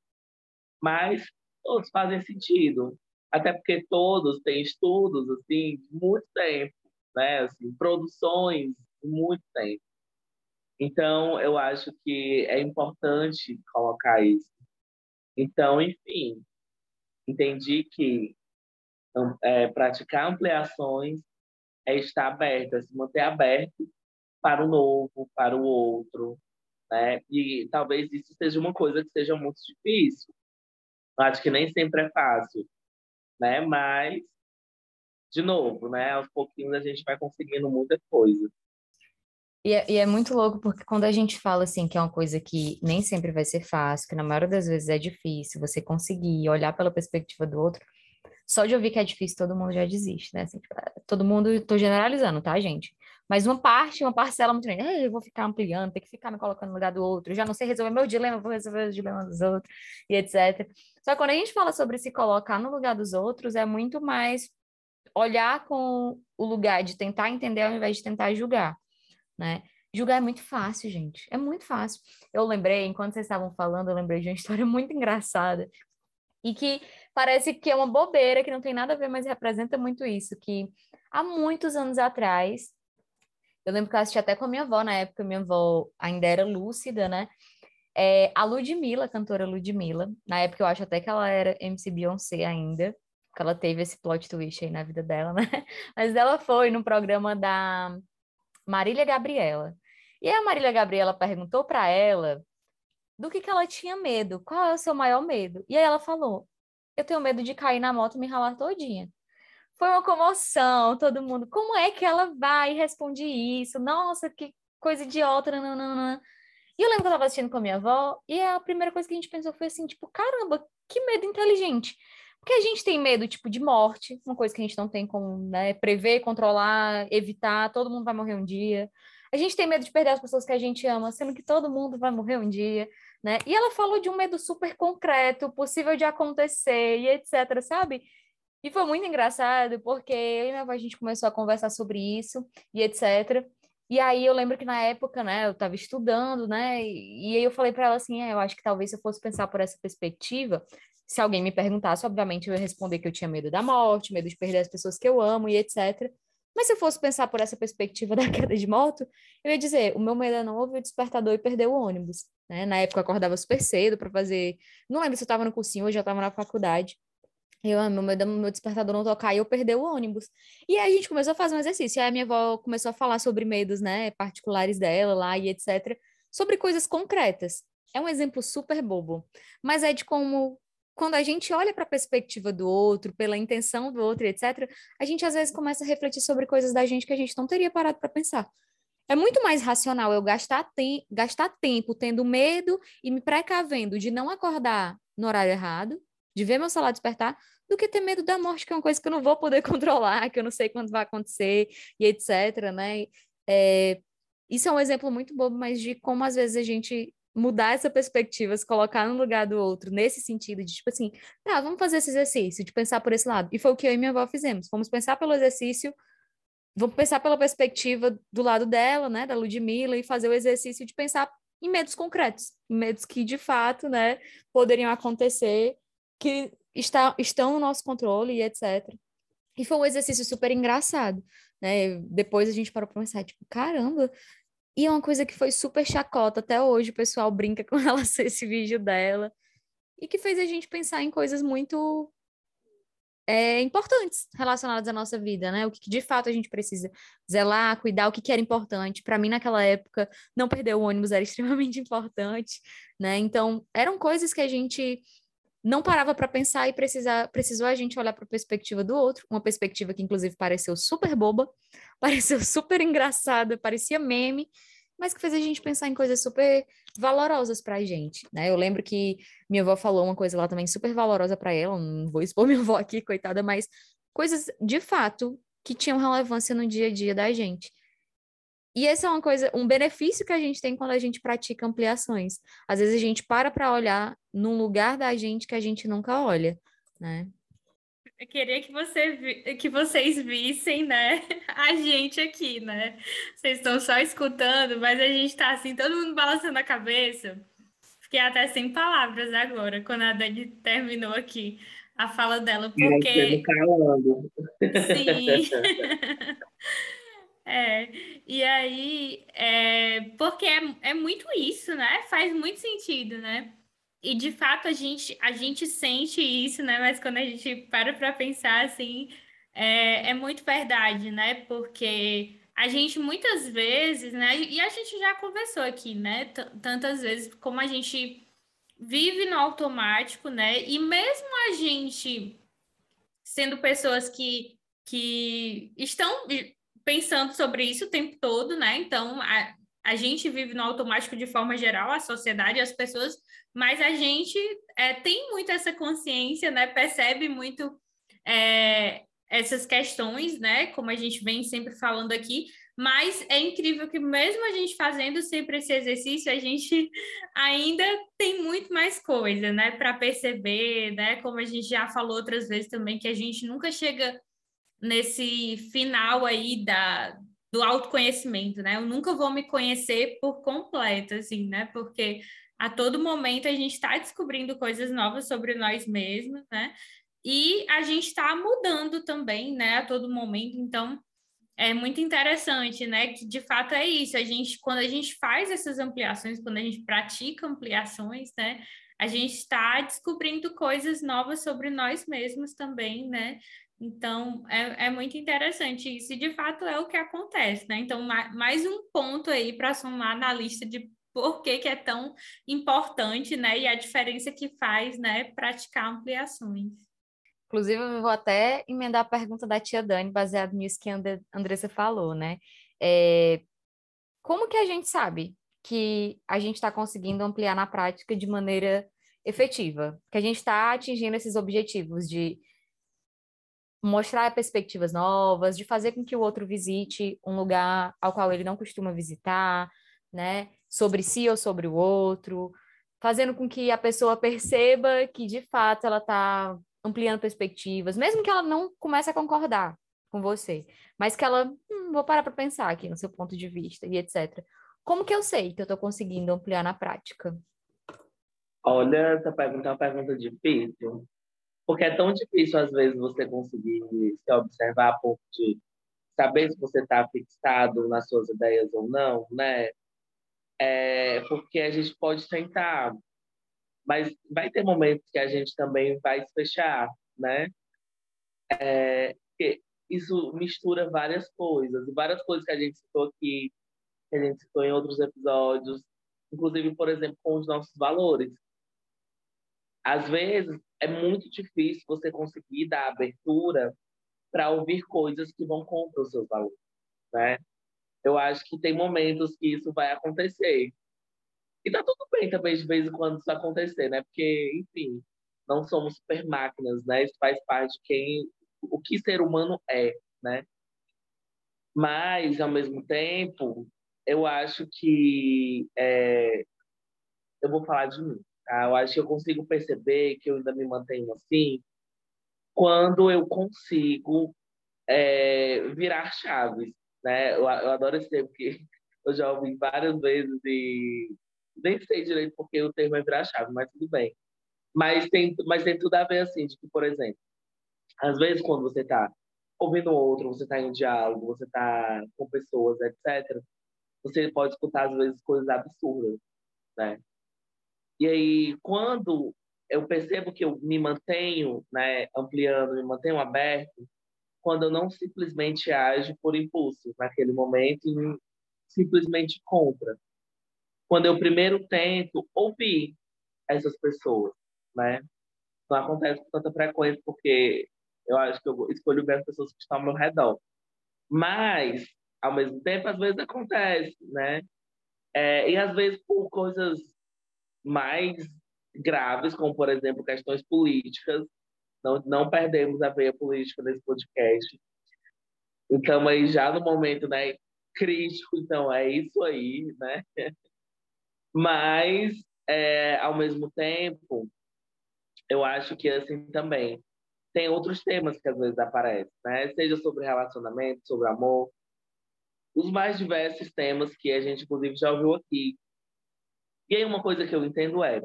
S2: mas todos fazem sentido, até porque todos têm estudos assim de muito tempo né? Assim, produções muito tempo. Então, eu acho que é importante colocar isso. Então, enfim, entendi que é, praticar ampliações é estar aberto, é se manter aberto para o novo, para o outro, né? E talvez isso seja uma coisa que seja muito difícil. Acho que nem sempre é fácil, né? Mas de novo, né? Aos pouquinhos a gente vai conseguindo muita coisa.
S3: E é, e é, muito louco porque quando a gente fala assim que é uma coisa que nem sempre vai ser fácil, que na maioria das vezes é difícil você conseguir olhar pela perspectiva do outro, só de ouvir que é difícil todo mundo já desiste, né? Assim, tipo, é, todo mundo, tô generalizando, tá, gente? Mas uma parte, uma parcela muito grande, eu vou ficar ampliando, tem que ficar me colocando no lugar do outro, já não sei resolver meu dilema, vou resolver os dilemas dos outros, e etc. Só que quando a gente fala sobre se colocar no lugar dos outros, é muito mais olhar com o lugar de tentar entender ao invés de tentar julgar, né? Julgar é muito fácil, gente. É muito fácil. Eu lembrei, enquanto vocês estavam falando, eu lembrei de uma história muito engraçada e que parece que é uma bobeira, que não tem nada a ver, mas representa muito isso, que há muitos anos atrás, eu lembro que eu assisti até com a minha avó, na época minha avó ainda era lúcida, né? É, a Ludmilla, a cantora Ludmilla, na época eu acho até que ela era MC Beyoncé ainda, que ela teve esse plot twist aí na vida dela, né? Mas ela foi no programa da Marília Gabriela. E a Marília Gabriela perguntou para ela do que, que ela tinha medo, qual é o seu maior medo? E aí ela falou: Eu tenho medo de cair na moto e me ralar todinha. Foi uma comoção, todo mundo. Como é que ela vai e responde isso? Nossa, que coisa idiota. Nananana. E eu lembro que eu estava assistindo com a minha avó, e a primeira coisa que a gente pensou foi assim, tipo, caramba, que medo inteligente. Porque a gente tem medo, tipo, de morte, uma coisa que a gente não tem como né, prever, controlar, evitar, todo mundo vai morrer um dia. A gente tem medo de perder as pessoas que a gente ama, sendo que todo mundo vai morrer um dia, né? E ela falou de um medo super concreto, possível de acontecer e etc, sabe? E foi muito engraçado, porque eu e minha avó, a gente começou a conversar sobre isso e etc. E aí eu lembro que na época, né, eu estava estudando, né, e, aí eu falei para ela assim, é, eu acho que talvez se eu fosse pensar por essa perspectiva, se alguém me perguntasse, obviamente eu ia responder que eu tinha medo da morte, medo de perder as pessoas que eu amo e etc. Mas se eu fosse pensar por essa perspectiva da queda de moto, eu ia dizer, o meu medo é não ouvir o despertador e perder o ônibus, né? Na época eu acordava super cedo para fazer, não lembro se eu estava no cursinho ou já estava na faculdade. Eu, ah, meu, meu, despertador não tocar e eu perder o ônibus. E aí a gente começou a fazer um exercício. Aí a minha avó começou a falar sobre medos, né, particulares dela lá e etc. Sobre coisas concretas. É um exemplo super bobo, mas é de como quando a gente olha para a perspectiva do outro, pela intenção do outro, etc., a gente às vezes começa a refletir sobre coisas da gente que a gente não teria parado para pensar. É muito mais racional eu gastar, te gastar tempo tendo medo e me precavendo de não acordar no horário errado, de ver meu celular despertar, do que ter medo da morte, que é uma coisa que eu não vou poder controlar, que eu não sei quando vai acontecer, e etc, né? É, isso é um exemplo muito bobo, mas de como às vezes a gente mudar essa perspectiva, se colocar no lugar do outro, nesse sentido de, tipo assim, tá, vamos fazer esse exercício, de pensar por esse lado. E foi o que eu e minha avó fizemos. Vamos pensar pelo exercício, vamos pensar pela perspectiva do lado dela, né, da Ludmilla, e fazer o exercício de pensar em medos concretos, em medos que, de fato, né, poderiam acontecer, que está, estão no nosso controle e etc. E foi um exercício super engraçado, né? Depois a gente parou para pensar, tipo, caramba. E é uma coisa que foi super chacota até hoje, o pessoal brinca com relação a esse vídeo dela. E que fez a gente pensar em coisas muito é, importantes relacionadas à nossa vida, né? O que de fato a gente precisa zelar, cuidar, o que, que era importante. Para mim, naquela época, não perder o ônibus era extremamente importante, né? Então, eram coisas que a gente não parava para pensar e precisar, precisou a gente olhar para a perspectiva do outro, uma perspectiva que inclusive pareceu super boba, pareceu super engraçada, parecia meme, mas que fez a gente pensar em coisas super valorosas para a gente, né? Eu lembro que minha avó falou uma coisa lá também super valorosa para ela, não vou expor minha avó aqui, coitada, mas coisas de fato que tinham relevância no dia a dia da gente. E esse é uma coisa, um benefício que a gente tem quando a gente pratica ampliações. Às vezes a gente para para olhar num lugar da gente que a gente nunca olha, né?
S1: Eu queria que, você, que vocês vissem, né, a gente aqui, né? Vocês estão só escutando, mas a gente está assim, todo mundo balançando a cabeça. Fiquei até sem palavras agora, quando a Dani terminou aqui a fala dela, porque... Sim. É, e aí, é, porque é, é muito isso, né? Faz muito sentido, né? E de fato a gente, a gente sente isso, né? Mas quando a gente para para pensar assim, é, é muito verdade, né? Porque a gente muitas vezes, né? E a gente já conversou aqui, né? Tantas vezes como a gente vive no automático, né? E mesmo a gente sendo pessoas que, que estão pensando sobre isso o tempo todo, né? Então, a, a gente vive no automático de forma geral, a sociedade, as pessoas, mas a gente é, tem muito essa consciência, né? Percebe muito é, essas questões, né? Como a gente vem sempre falando aqui, mas é incrível que mesmo a gente fazendo sempre esse exercício, a gente ainda tem muito mais coisa, né, para perceber, né? Como a gente já falou outras vezes também, que a gente nunca chega nesse final aí da, do autoconhecimento, né? Eu nunca vou me conhecer por completo, assim, né? Porque a todo momento a gente está descobrindo coisas novas sobre nós mesmos, né? E a gente está mudando também, né? A todo momento. Então, é muito interessante, né? Que de fato é isso. A gente, quando a gente faz essas ampliações, quando a gente pratica ampliações, né? A gente está descobrindo coisas novas sobre nós mesmos também, né? Então, é, é muito interessante isso, e de fato é o que acontece, né? Então, mais um ponto aí para somar na lista de por que, que é tão importante, né? E a diferença que faz, né, praticar ampliações.
S3: Inclusive, eu vou até emendar a pergunta da tia Dani, baseado nisso que a Andressa falou, né? É, como que a gente sabe que a gente está conseguindo ampliar na prática de maneira efetiva? Que a gente está atingindo esses objetivos de mostrar perspectivas novas, de fazer com que o outro visite um lugar ao qual ele não costuma visitar, né? Sobre si ou sobre o outro, fazendo com que a pessoa perceba que de fato ela está ampliando perspectivas, mesmo que ela não comece a concordar com você, mas que ela, hum, vou parar para pensar aqui no seu ponto de vista e etc. Como que eu sei que eu estou conseguindo ampliar na prática?
S2: Olha, essa pergunta é uma pergunta difícil, porque é tão difícil às vezes você conseguir se observar a ponto de saber se você está fixado nas suas ideias ou não, né? É, porque a gente pode tentar, mas vai ter momentos que a gente também vai se fechar, né? É, isso mistura várias coisas, várias coisas que a gente citou aqui, que a gente citou em outros episódios, inclusive, por exemplo, com os nossos valores. Às vezes, é muito difícil você conseguir dar abertura para ouvir coisas que vão contra os seus valores, né? Eu acho que tem momentos que isso vai acontecer. E tá tudo bem também de vez em quando isso acontecer, né? Porque, enfim, não somos super máquinas, né? Isso faz parte de quem o que ser humano é, né? Mas, ao mesmo tempo, eu acho que é, eu vou falar de mim. Tá? Eu acho que eu consigo perceber que eu ainda me mantenho assim quando eu consigo é, virar chaves, né? Eu, eu adoro esse termo que eu já ouvi várias vezes e nem sei direito porque o termo é virar chave, mas tudo bem. Mas tem, mas tem tudo a ver assim, de que, por exemplo, às vezes, quando você está ouvindo outro, você está em diálogo, você está com pessoas, etc., você pode escutar, às vezes, coisas absurdas, né? E aí, quando eu percebo que eu me mantenho né, ampliando, me mantenho aberto, quando eu não simplesmente ajo por impulso naquele momento e simplesmente contra. Quando eu primeiro tento ouvir essas pessoas, né? Não acontece com tanta frequência porque eu acho que eu escolho bem as pessoas que estão ao meu redor. Mas, ao mesmo tempo, às vezes acontece, né? É, e às vezes por coisas mais graves, como, por exemplo, questões políticas. Não, não perdemos a veia política nesse podcast. Então, aí já no momento né, crítico, então é isso aí, né? Mas, é, ao mesmo tempo, eu acho que assim também tem outros temas que às vezes aparecem, né? Seja sobre relacionamento, sobre amor, os mais diversos temas que a gente, inclusive, já ouviu aqui. E aí uma coisa que eu entendo é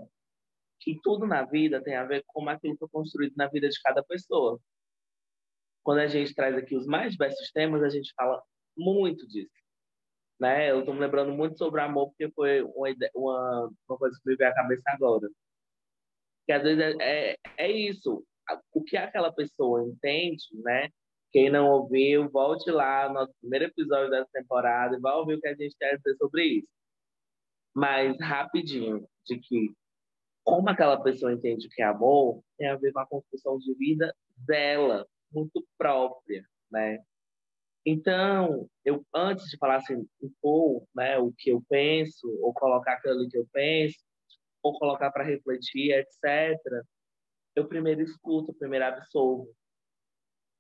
S2: que tudo na vida tem a ver com aquilo que foi construído na vida de cada pessoa. Quando a gente traz aqui os mais diversos temas, a gente fala muito disso. Né? Eu estou me lembrando muito sobre amor, porque foi uma, uma, uma coisa que me veio à cabeça agora. Que às vezes é, é, é isso o que aquela pessoa entende, né? Quem não ouviu, volte lá no nosso primeiro episódio dessa temporada e vai ouvir o que a gente a dizer sobre isso. Mas rapidinho, de que como aquela pessoa entende que é amor, tem a ver com a construção de vida dela, muito própria, né? Então, eu antes de falar assim, impor, né, o que eu penso, ou colocar aquilo que eu penso, ou colocar para refletir, etc., eu primeiro escuto, primeiro absolvo.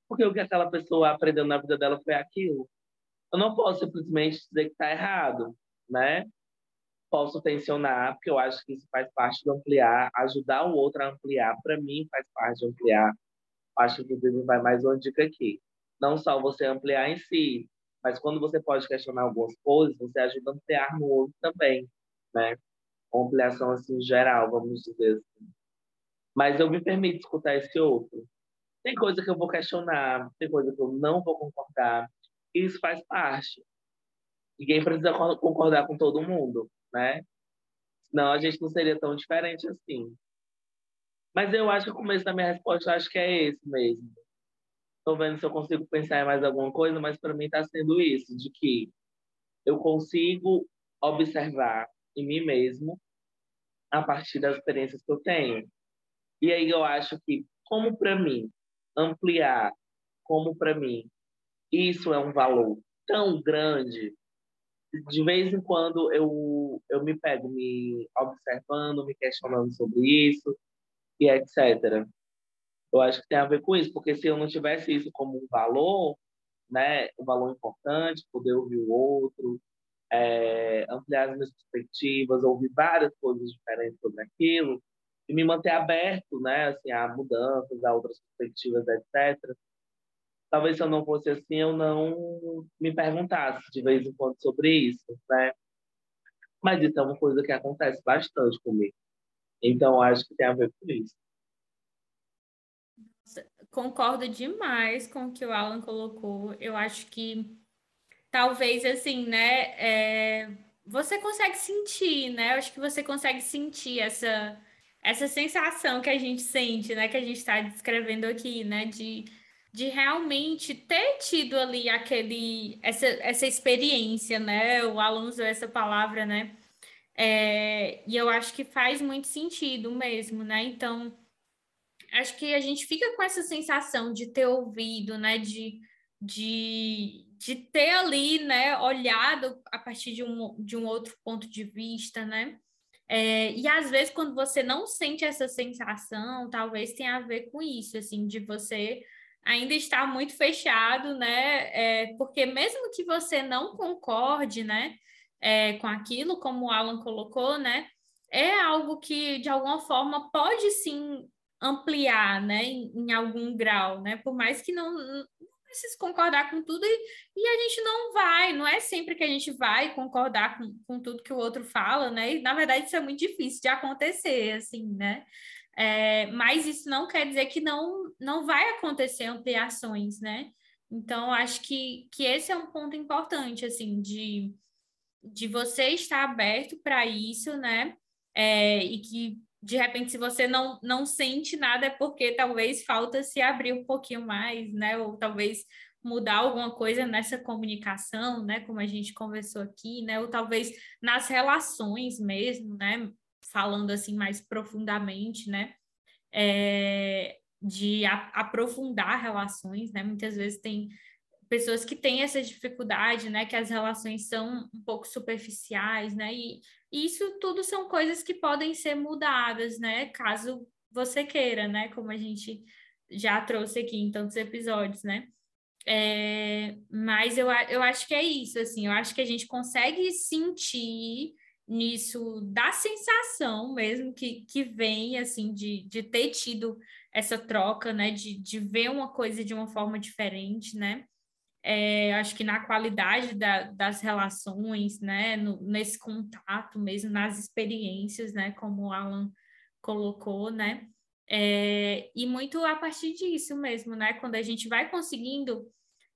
S2: Porque o que aquela pessoa aprendeu na vida dela foi aquilo. Eu não posso simplesmente dizer que está errado, né? Posso tensionar, porque eu acho que isso faz parte de ampliar, ajudar o outro a ampliar. Para mim, faz parte de ampliar. Acho que, inclusive, vai mais uma dica aqui. Não só você ampliar em si, mas quando você pode questionar algumas coisas, você ajuda a ampliar no outro também, né? Uma ampliação, assim, geral, vamos dizer assim. Mas eu me permito escutar esse outro. Tem coisa que eu vou questionar, tem coisa que eu não vou concordar. Isso faz parte. Ninguém precisa concordar com todo mundo, né? Senão a gente não seria tão diferente assim. Mas eu acho que o começo da minha resposta acho que é esse mesmo. Estou vendo se eu consigo pensar em mais alguma coisa, mas para mim está sendo isso, de que eu consigo observar em mim mesmo a partir das experiências que eu tenho. E aí eu acho que, como para mim, ampliar, como para mim, isso é um valor tão grande, de vez em quando eu, eu me pego me observando, me questionando sobre isso e etc. Eu acho que tem a ver com isso, porque se eu não tivesse isso como um valor, né, um valor importante, poder ouvir o outro, é, ampliar as minhas perspectivas, ouvir várias coisas diferentes sobre aquilo e me manter aberto, né, assim, a mudanças, a outras perspectivas, etc. Talvez se eu não fosse assim, eu não me perguntasse de vez em quando sobre isso, né? Mas isso é uma coisa que acontece bastante comigo. Então, acho que tem a ver com isso.
S1: Concordo demais com o que o Alan colocou. Eu acho que talvez assim, né? É, você consegue sentir, né? Eu acho que você consegue sentir essa, essa sensação que a gente sente, né? Que a gente está descrevendo aqui, né? De, de realmente ter tido ali aquele, essa, essa experiência, né? O Alan usou essa palavra, né? É, e eu acho que faz muito sentido mesmo, né? Então, acho que a gente fica com essa sensação de ter ouvido, né? De, de, de ter ali, né, olhado a partir de um, de um outro ponto de vista, né? É, e às vezes, quando você não sente essa sensação, talvez tenha a ver com isso, assim, de você ainda estar muito fechado, né? É, porque mesmo que você não concorde, né, é, com aquilo, como o Alan colocou, né, é algo que de alguma forma pode sim ampliar, né, em, em algum grau, né? Por mais que não, precisa concordar com tudo e, e, a gente não vai, não é sempre que a gente vai concordar com, com tudo que o outro fala, né? E na verdade isso é muito difícil de acontecer, assim, né? É, mas isso não quer dizer que não, não vai acontecer ampliações, né? Então, acho que, que esse é um ponto importante, assim, de, de você estar aberto para isso, né? É, e que de repente, se você não, não sente nada, é porque talvez falta se abrir um pouquinho mais, né? Ou talvez mudar alguma coisa nessa comunicação, né? Como a gente conversou aqui, né? Ou talvez nas relações mesmo, né? Falando assim mais profundamente, né? É, de a, aprofundar relações, né? Muitas vezes tem pessoas que têm essa dificuldade, né? Que as relações são um pouco superficiais, né? E isso tudo são coisas que podem ser mudadas, né? Caso você queira, né? Como a gente já trouxe aqui em tantos episódios, né? É, mas eu, eu acho que é isso, assim, eu acho que a gente consegue sentir nisso da sensação mesmo que, que vem, assim, de, de ter tido essa troca, né, de, de ver uma coisa de uma forma diferente, né, é, acho que na qualidade da, das relações, né, no, nesse contato mesmo, nas experiências, né, como o Alan colocou, né, é, e muito a partir disso mesmo, né, quando a gente vai conseguindo,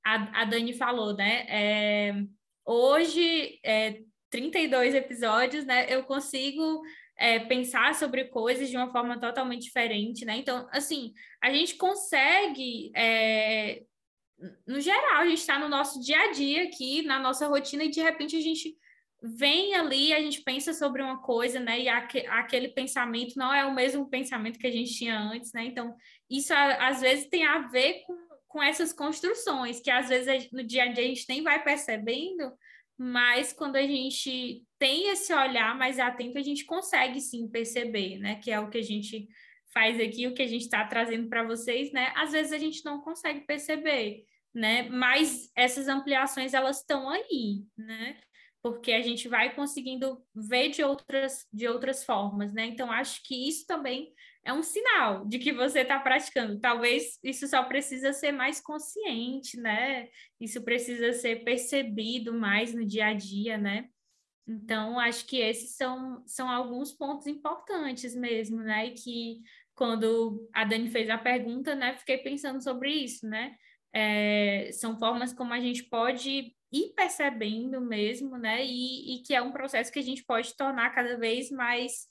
S1: a, a Dani falou, né, é, hoje, é, 32 episódios, né, eu consigo é, pensar sobre coisas de uma forma totalmente diferente, né? Então, assim, a gente consegue é, no geral, a gente está no nosso dia a dia aqui, na nossa rotina, e de repente a gente vem ali, a gente pensa sobre uma coisa, né? E aquele pensamento não é o mesmo pensamento que a gente tinha antes, né? Então, isso às vezes tem a ver com, com essas construções, que às vezes no dia a dia a gente nem vai percebendo, mas quando a gente tem esse olhar mais atento, a gente consegue sim perceber, né? Que é o que a gente faz aqui, o que a gente está trazendo para vocês, né? Às vezes a gente não consegue perceber, né? Mas essas ampliações elas estão aí, né? Porque a gente vai conseguindo ver de outras de outras formas, né? Então acho que isso também é um sinal de que você está praticando. Talvez isso só precisa ser mais consciente, né? Isso precisa ser percebido mais no dia a dia, né? Então, acho que esses são, são alguns pontos importantes mesmo, né? E que quando a Dani fez a pergunta, né, fiquei pensando sobre isso, né? É, são formas como a gente pode ir percebendo mesmo, né? E, e, que é um processo que a gente pode tornar cada vez mais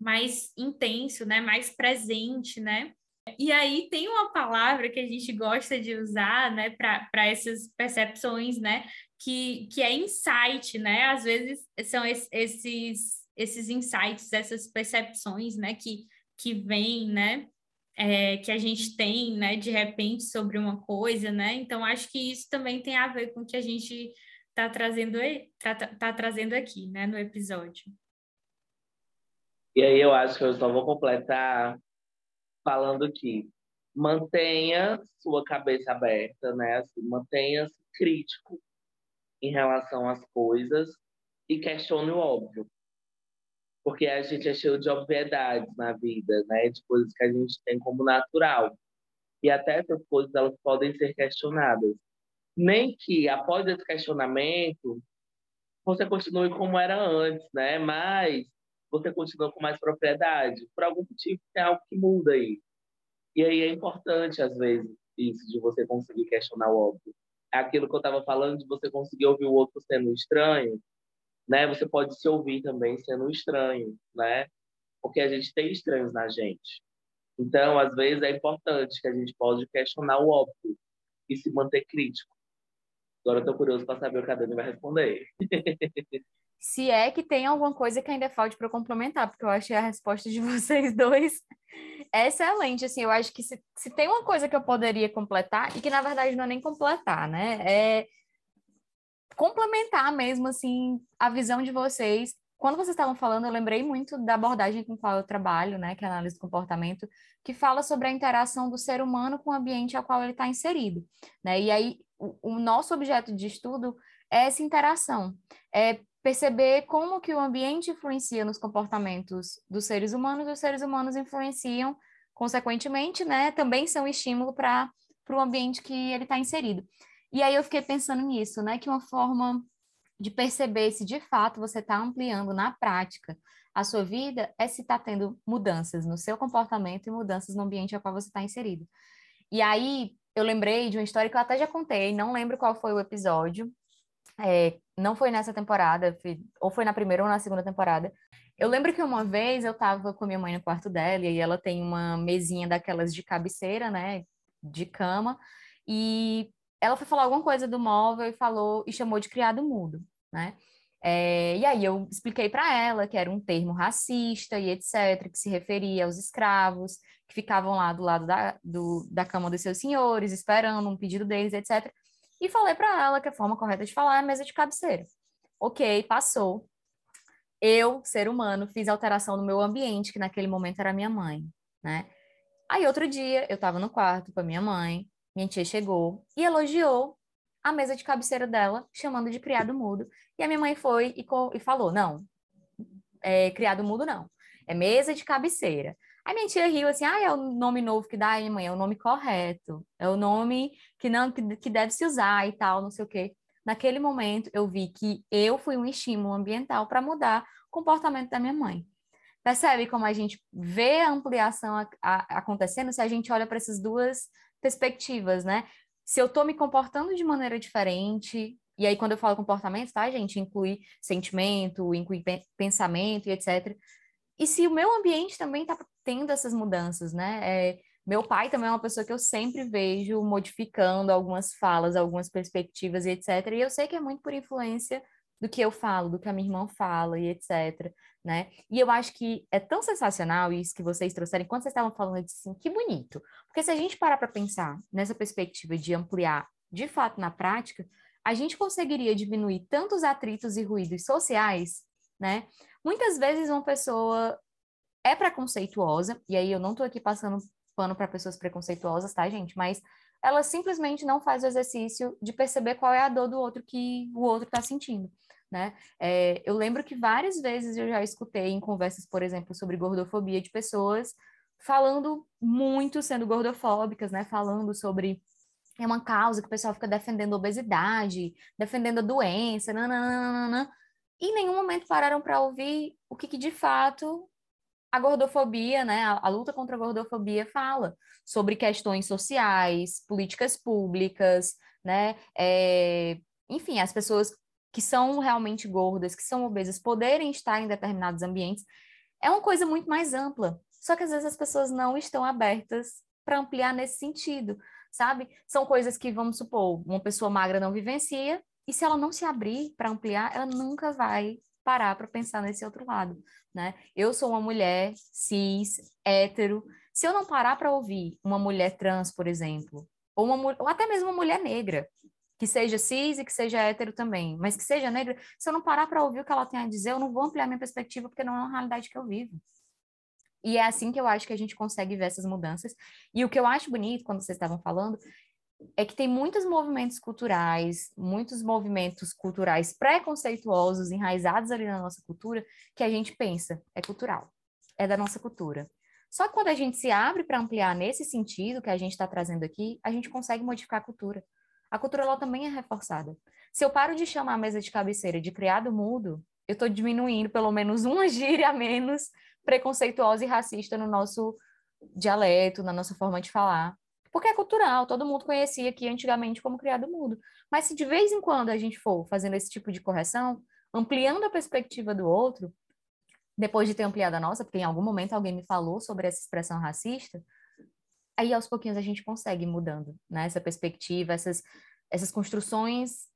S1: mais intenso, né? Mais presente, né? E aí tem uma palavra que a gente gosta de usar, né, para essas percepções, né, que, que é insight, né? Às vezes são esses esses insights, essas percepções, né, que que vêm, né, é, que a gente tem, né, de repente sobre uma coisa, né? Então acho que isso também tem a ver com o que a gente está trazendo, tá, tá, tá trazendo aqui, né, no episódio.
S2: E aí eu acho que eu só vou completar falando que mantenha sua cabeça aberta, né? Assim, mantenha-se crítico em relação às coisas e questione o óbvio. Porque a gente é cheio de obviedades na vida, né? De coisas que a gente tem como natural. E até essas coisas elas podem ser questionadas. Nem que após esse questionamento você continue como era antes, né? Mas você continua com mais propriedade. Por algum motivo, tem algo que muda aí. E aí é importante, às vezes, isso de você conseguir questionar o óbvio. É aquilo que eu estava falando de você conseguir ouvir o outro sendo estranho, né? Você pode se ouvir também sendo estranho, né? Porque a gente tem estranhos na gente. Então, às vezes, é importante que a gente pode questionar o óbvio e se manter crítico. Agora eu estou curioso para saber o que a Dani vai responder.
S3: se é que tem alguma coisa que ainda falte para complementar, porque eu achei a resposta de vocês dois excelente. Assim, eu acho que se, se tem uma coisa que eu poderia completar, e que na verdade não é nem completar, né? É complementar mesmo, assim, a visão de vocês. Quando vocês estavam falando, eu lembrei muito da abordagem com qual eu trabalho, né, que é a análise do comportamento, que fala sobre a interação do ser humano com o ambiente ao qual ele está inserido, né? E aí, o, o nosso objeto de estudo é essa interação, é perceber como que o ambiente influencia nos comportamentos dos seres humanos, e os seres humanos influenciam, consequentemente, né, também são estímulo para o ambiente que ele está inserido. E aí eu fiquei pensando nisso, né, que uma forma de perceber se de fato você está ampliando na prática a sua vida é se está tendo mudanças no seu comportamento e mudanças no ambiente ao qual você está inserido. E aí eu lembrei de uma história que eu até já contei, não lembro qual foi o episódio, é, não foi nessa temporada, ou foi na primeira ou na segunda temporada. Eu lembro que uma vez eu tava com minha mãe no quarto dela e ela tem uma mesinha daquelas de cabeceira, né, de cama, e ela foi falar alguma coisa do móvel e falou e chamou de criado mudo, né? É, e aí eu expliquei para ela que era um termo racista e etc, que se referia aos escravos que ficavam lá do lado da, do, da cama dos seus senhores, esperando um pedido deles, etc. E falei para ela que a forma correta de falar é mesa de cabeceira. Ok, passou. Eu, ser humano, fiz alteração no meu ambiente, que naquele momento era minha mãe, né? Aí outro dia eu estava no quarto com a minha mãe, minha tia chegou e elogiou a mesa de cabeceira dela, chamando de criado mudo. E a minha mãe foi e, e falou: não, é, criado mudo não, é mesa de cabeceira. Aí minha tia riu assim, ah, é o nome novo que dá aí, mãe, é o nome correto, é o nome que não que, que deve se usar e tal, não sei o quê. Naquele momento, eu vi que eu fui um estímulo ambiental para mudar o comportamento da minha mãe. Percebe como a gente vê a ampliação a, a, acontecendo se a gente olha para essas duas perspectivas, né? Se eu estou me comportando de maneira diferente, e aí quando eu falo comportamento, tá, gente, inclui sentimento, inclui pensamento e etc. E se o meu ambiente também está tendo essas mudanças, né? É, meu pai também é uma pessoa que eu sempre vejo modificando algumas falas, algumas perspectivas e etc. E eu sei que é muito por influência do que eu falo, do que a minha irmã fala e etc, né? E eu acho que é tão sensacional isso que vocês trouxeram, enquanto vocês estavam falando, eu disse assim, que bonito. Porque se a gente parar para pensar nessa perspectiva de ampliar, de fato, na prática, a gente conseguiria diminuir tantos atritos e ruídos sociais, né? Muitas vezes uma pessoa é preconceituosa, e aí eu não estou aqui passando pano para pessoas preconceituosas, tá, gente? Mas ela simplesmente não faz o exercício de perceber qual é a dor do outro que o outro está sentindo. Né? É, eu lembro que várias vezes eu já escutei em conversas, por exemplo, sobre gordofobia de pessoas falando muito, sendo gordofóbicas, né? Falando sobre é uma causa que o pessoal fica defendendo a obesidade, defendendo a doença, nananana, e em nenhum momento pararam para ouvir o que, que, de fato a gordofobia, né, a, a, luta contra a gordofobia fala sobre questões sociais, políticas públicas, né, é, enfim, as pessoas que são realmente gordas, que são obesas, poderem estar em determinados ambientes, é uma coisa muito mais ampla. Só que às vezes as pessoas não estão abertas para ampliar nesse sentido, sabe? São coisas que, vamos supor, uma pessoa magra não vivencia, e se ela não se abrir para ampliar, ela nunca vai parar para pensar nesse outro lado, né? Eu sou uma mulher cis, hétero. Se eu não parar para ouvir uma mulher trans, por exemplo, ou, uma, ou até mesmo uma mulher negra, que seja cis e que seja hétero também, mas que seja negra, se eu não parar para ouvir o que ela tem a dizer, eu não vou ampliar minha perspectiva porque não é uma realidade que eu vivo. E é assim que eu acho que a gente consegue ver essas mudanças. E o que eu acho bonito quando vocês estavam falando é que tem muitos movimentos culturais, muitos movimentos culturais preconceituosos enraizados ali na nossa cultura que a gente pensa é cultural, é da nossa cultura. Só que quando a gente se abre para ampliar nesse sentido que a gente está trazendo aqui, a gente consegue modificar a cultura. A cultura ela também é reforçada. Se eu paro de chamar a mesa de cabeceira de criado mudo, eu estou diminuindo pelo menos uma gíria a menos preconceituosa e racista no nosso dialeto, na nossa forma de falar porque é cultural, todo mundo conhecia aqui antigamente como criado mudo. Mas se de vez em quando a gente for fazendo esse tipo de correção, ampliando a perspectiva do outro, depois de ter ampliado a nossa, porque em algum momento alguém me falou sobre essa expressão racista, aí aos pouquinhos a gente consegue ir mudando, né? Essa perspectiva, essas, essas construções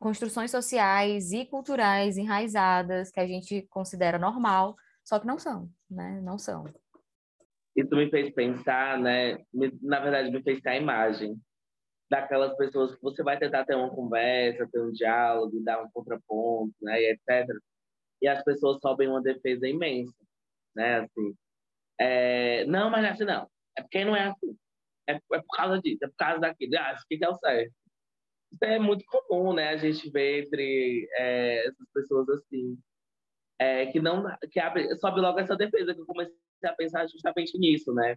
S3: construções sociais e culturais enraizadas que a gente considera normal, só que não são, né? Não são
S2: isso me fez pensar, né? Me, na verdade, me fez ter a imagem daquelas pessoas que você vai tentar ter uma conversa, ter um diálogo, dar um contraponto, né, e etc. E as pessoas sobem uma defesa imensa, né, assim. É, não, mas é assim não. É porque não é assim. É, é por causa disso, é por causa daquilo. Ah, isso que é o certo. Isso é muito comum, né? A gente vê entre é, essas pessoas assim, é, que não que abre, sobe logo essa defesa que eu comecei a pensar justamente nisso, né?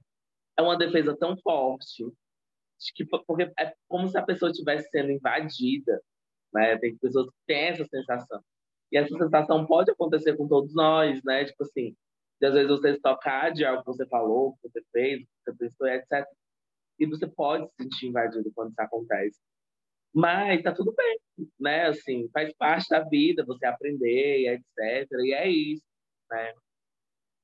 S2: É uma defesa tão forte, que, porque é como se a pessoa estivesse sendo invadida, né? Tem pessoas que têm essa sensação. E essa sensação pode acontecer com todos nós, né? Tipo assim, de, às vezes você se tocar de algo que você falou, que você fez, que você pensou, etc. E você pode se sentir invadido quando isso acontece. Mas tá tudo bem, né? Assim, faz parte da vida você aprender, etc. E é isso, né?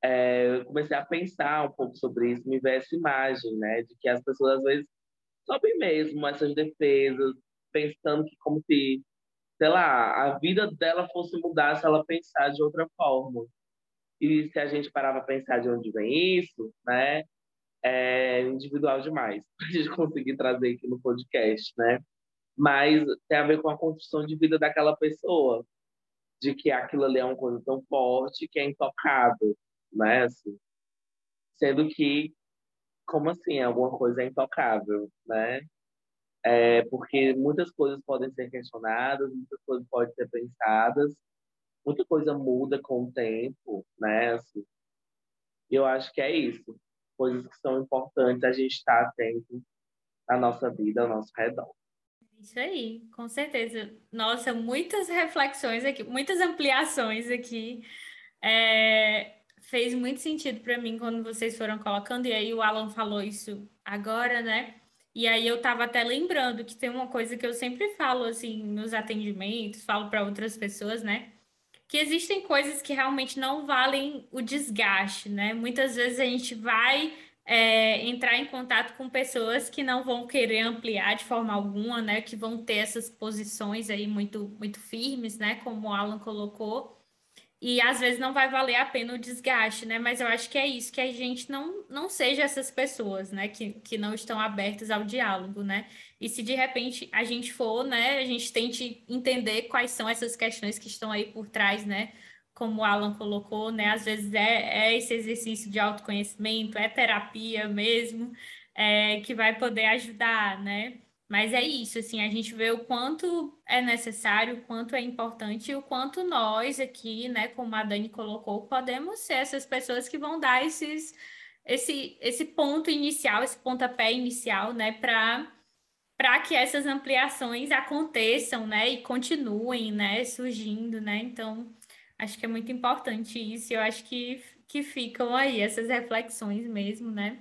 S2: É, eu comecei a pensar um pouco sobre isso, me ver essa imagem, né? De que as pessoas às vezes sobem mesmo essas defesas, pensando que como se, sei lá, a vida dela fosse mudar se ela pensar de outra forma. E se a gente parar para pensar de onde vem isso, né? É individual demais para a gente conseguir trazer aqui no podcast, né? Mas tem a ver com a construção de vida daquela pessoa, de que aquilo ali é uma coisa tão forte que é intocável, né? Assim, sendo que, como assim, alguma coisa é intocável, né? É, porque muitas coisas podem ser questionadas, muitas coisas podem ser pensadas, muita coisa muda com o tempo, né? Assim, eu acho que é isso. Coisas que são importantes a gente estar atento à nossa vida, ao nosso redor.
S1: Isso aí, com certeza. Nossa, muitas reflexões aqui, muitas ampliações aqui. É, fez muito sentido para mim quando vocês foram colocando, e aí o Alan falou isso agora, né? E aí eu estava até lembrando que tem uma coisa que eu sempre falo assim nos atendimentos, falo para outras pessoas, né? Que existem coisas que realmente não valem o desgaste, né? Muitas vezes a gente vai é, entrar em contato com pessoas que não vão querer ampliar de forma alguma, né? Que vão ter essas posições aí muito, muito firmes, né? Como o Alan colocou. E às vezes não vai valer a pena o desgaste, né? Mas eu acho que é isso, que a gente não, não seja essas pessoas, né? Que, que não estão abertas ao diálogo, né? E se de repente a gente for, né? A gente tente entender quais são essas questões que estão aí por trás, né? Como o Alan colocou, né? Às vezes é, é esse exercício de autoconhecimento, é terapia mesmo, é, que vai poder ajudar, né? Mas é isso, assim, a gente vê o quanto é necessário, o quanto é importante e o quanto nós aqui, né, como a Dani colocou, podemos ser essas pessoas que vão dar esses, esse, esse ponto inicial, esse pontapé inicial, né, para para que essas ampliações aconteçam, né, e continuem, né, surgindo, né? Então, Acho que é muito importante isso, eu acho que, que ficam aí essas reflexões mesmo, né?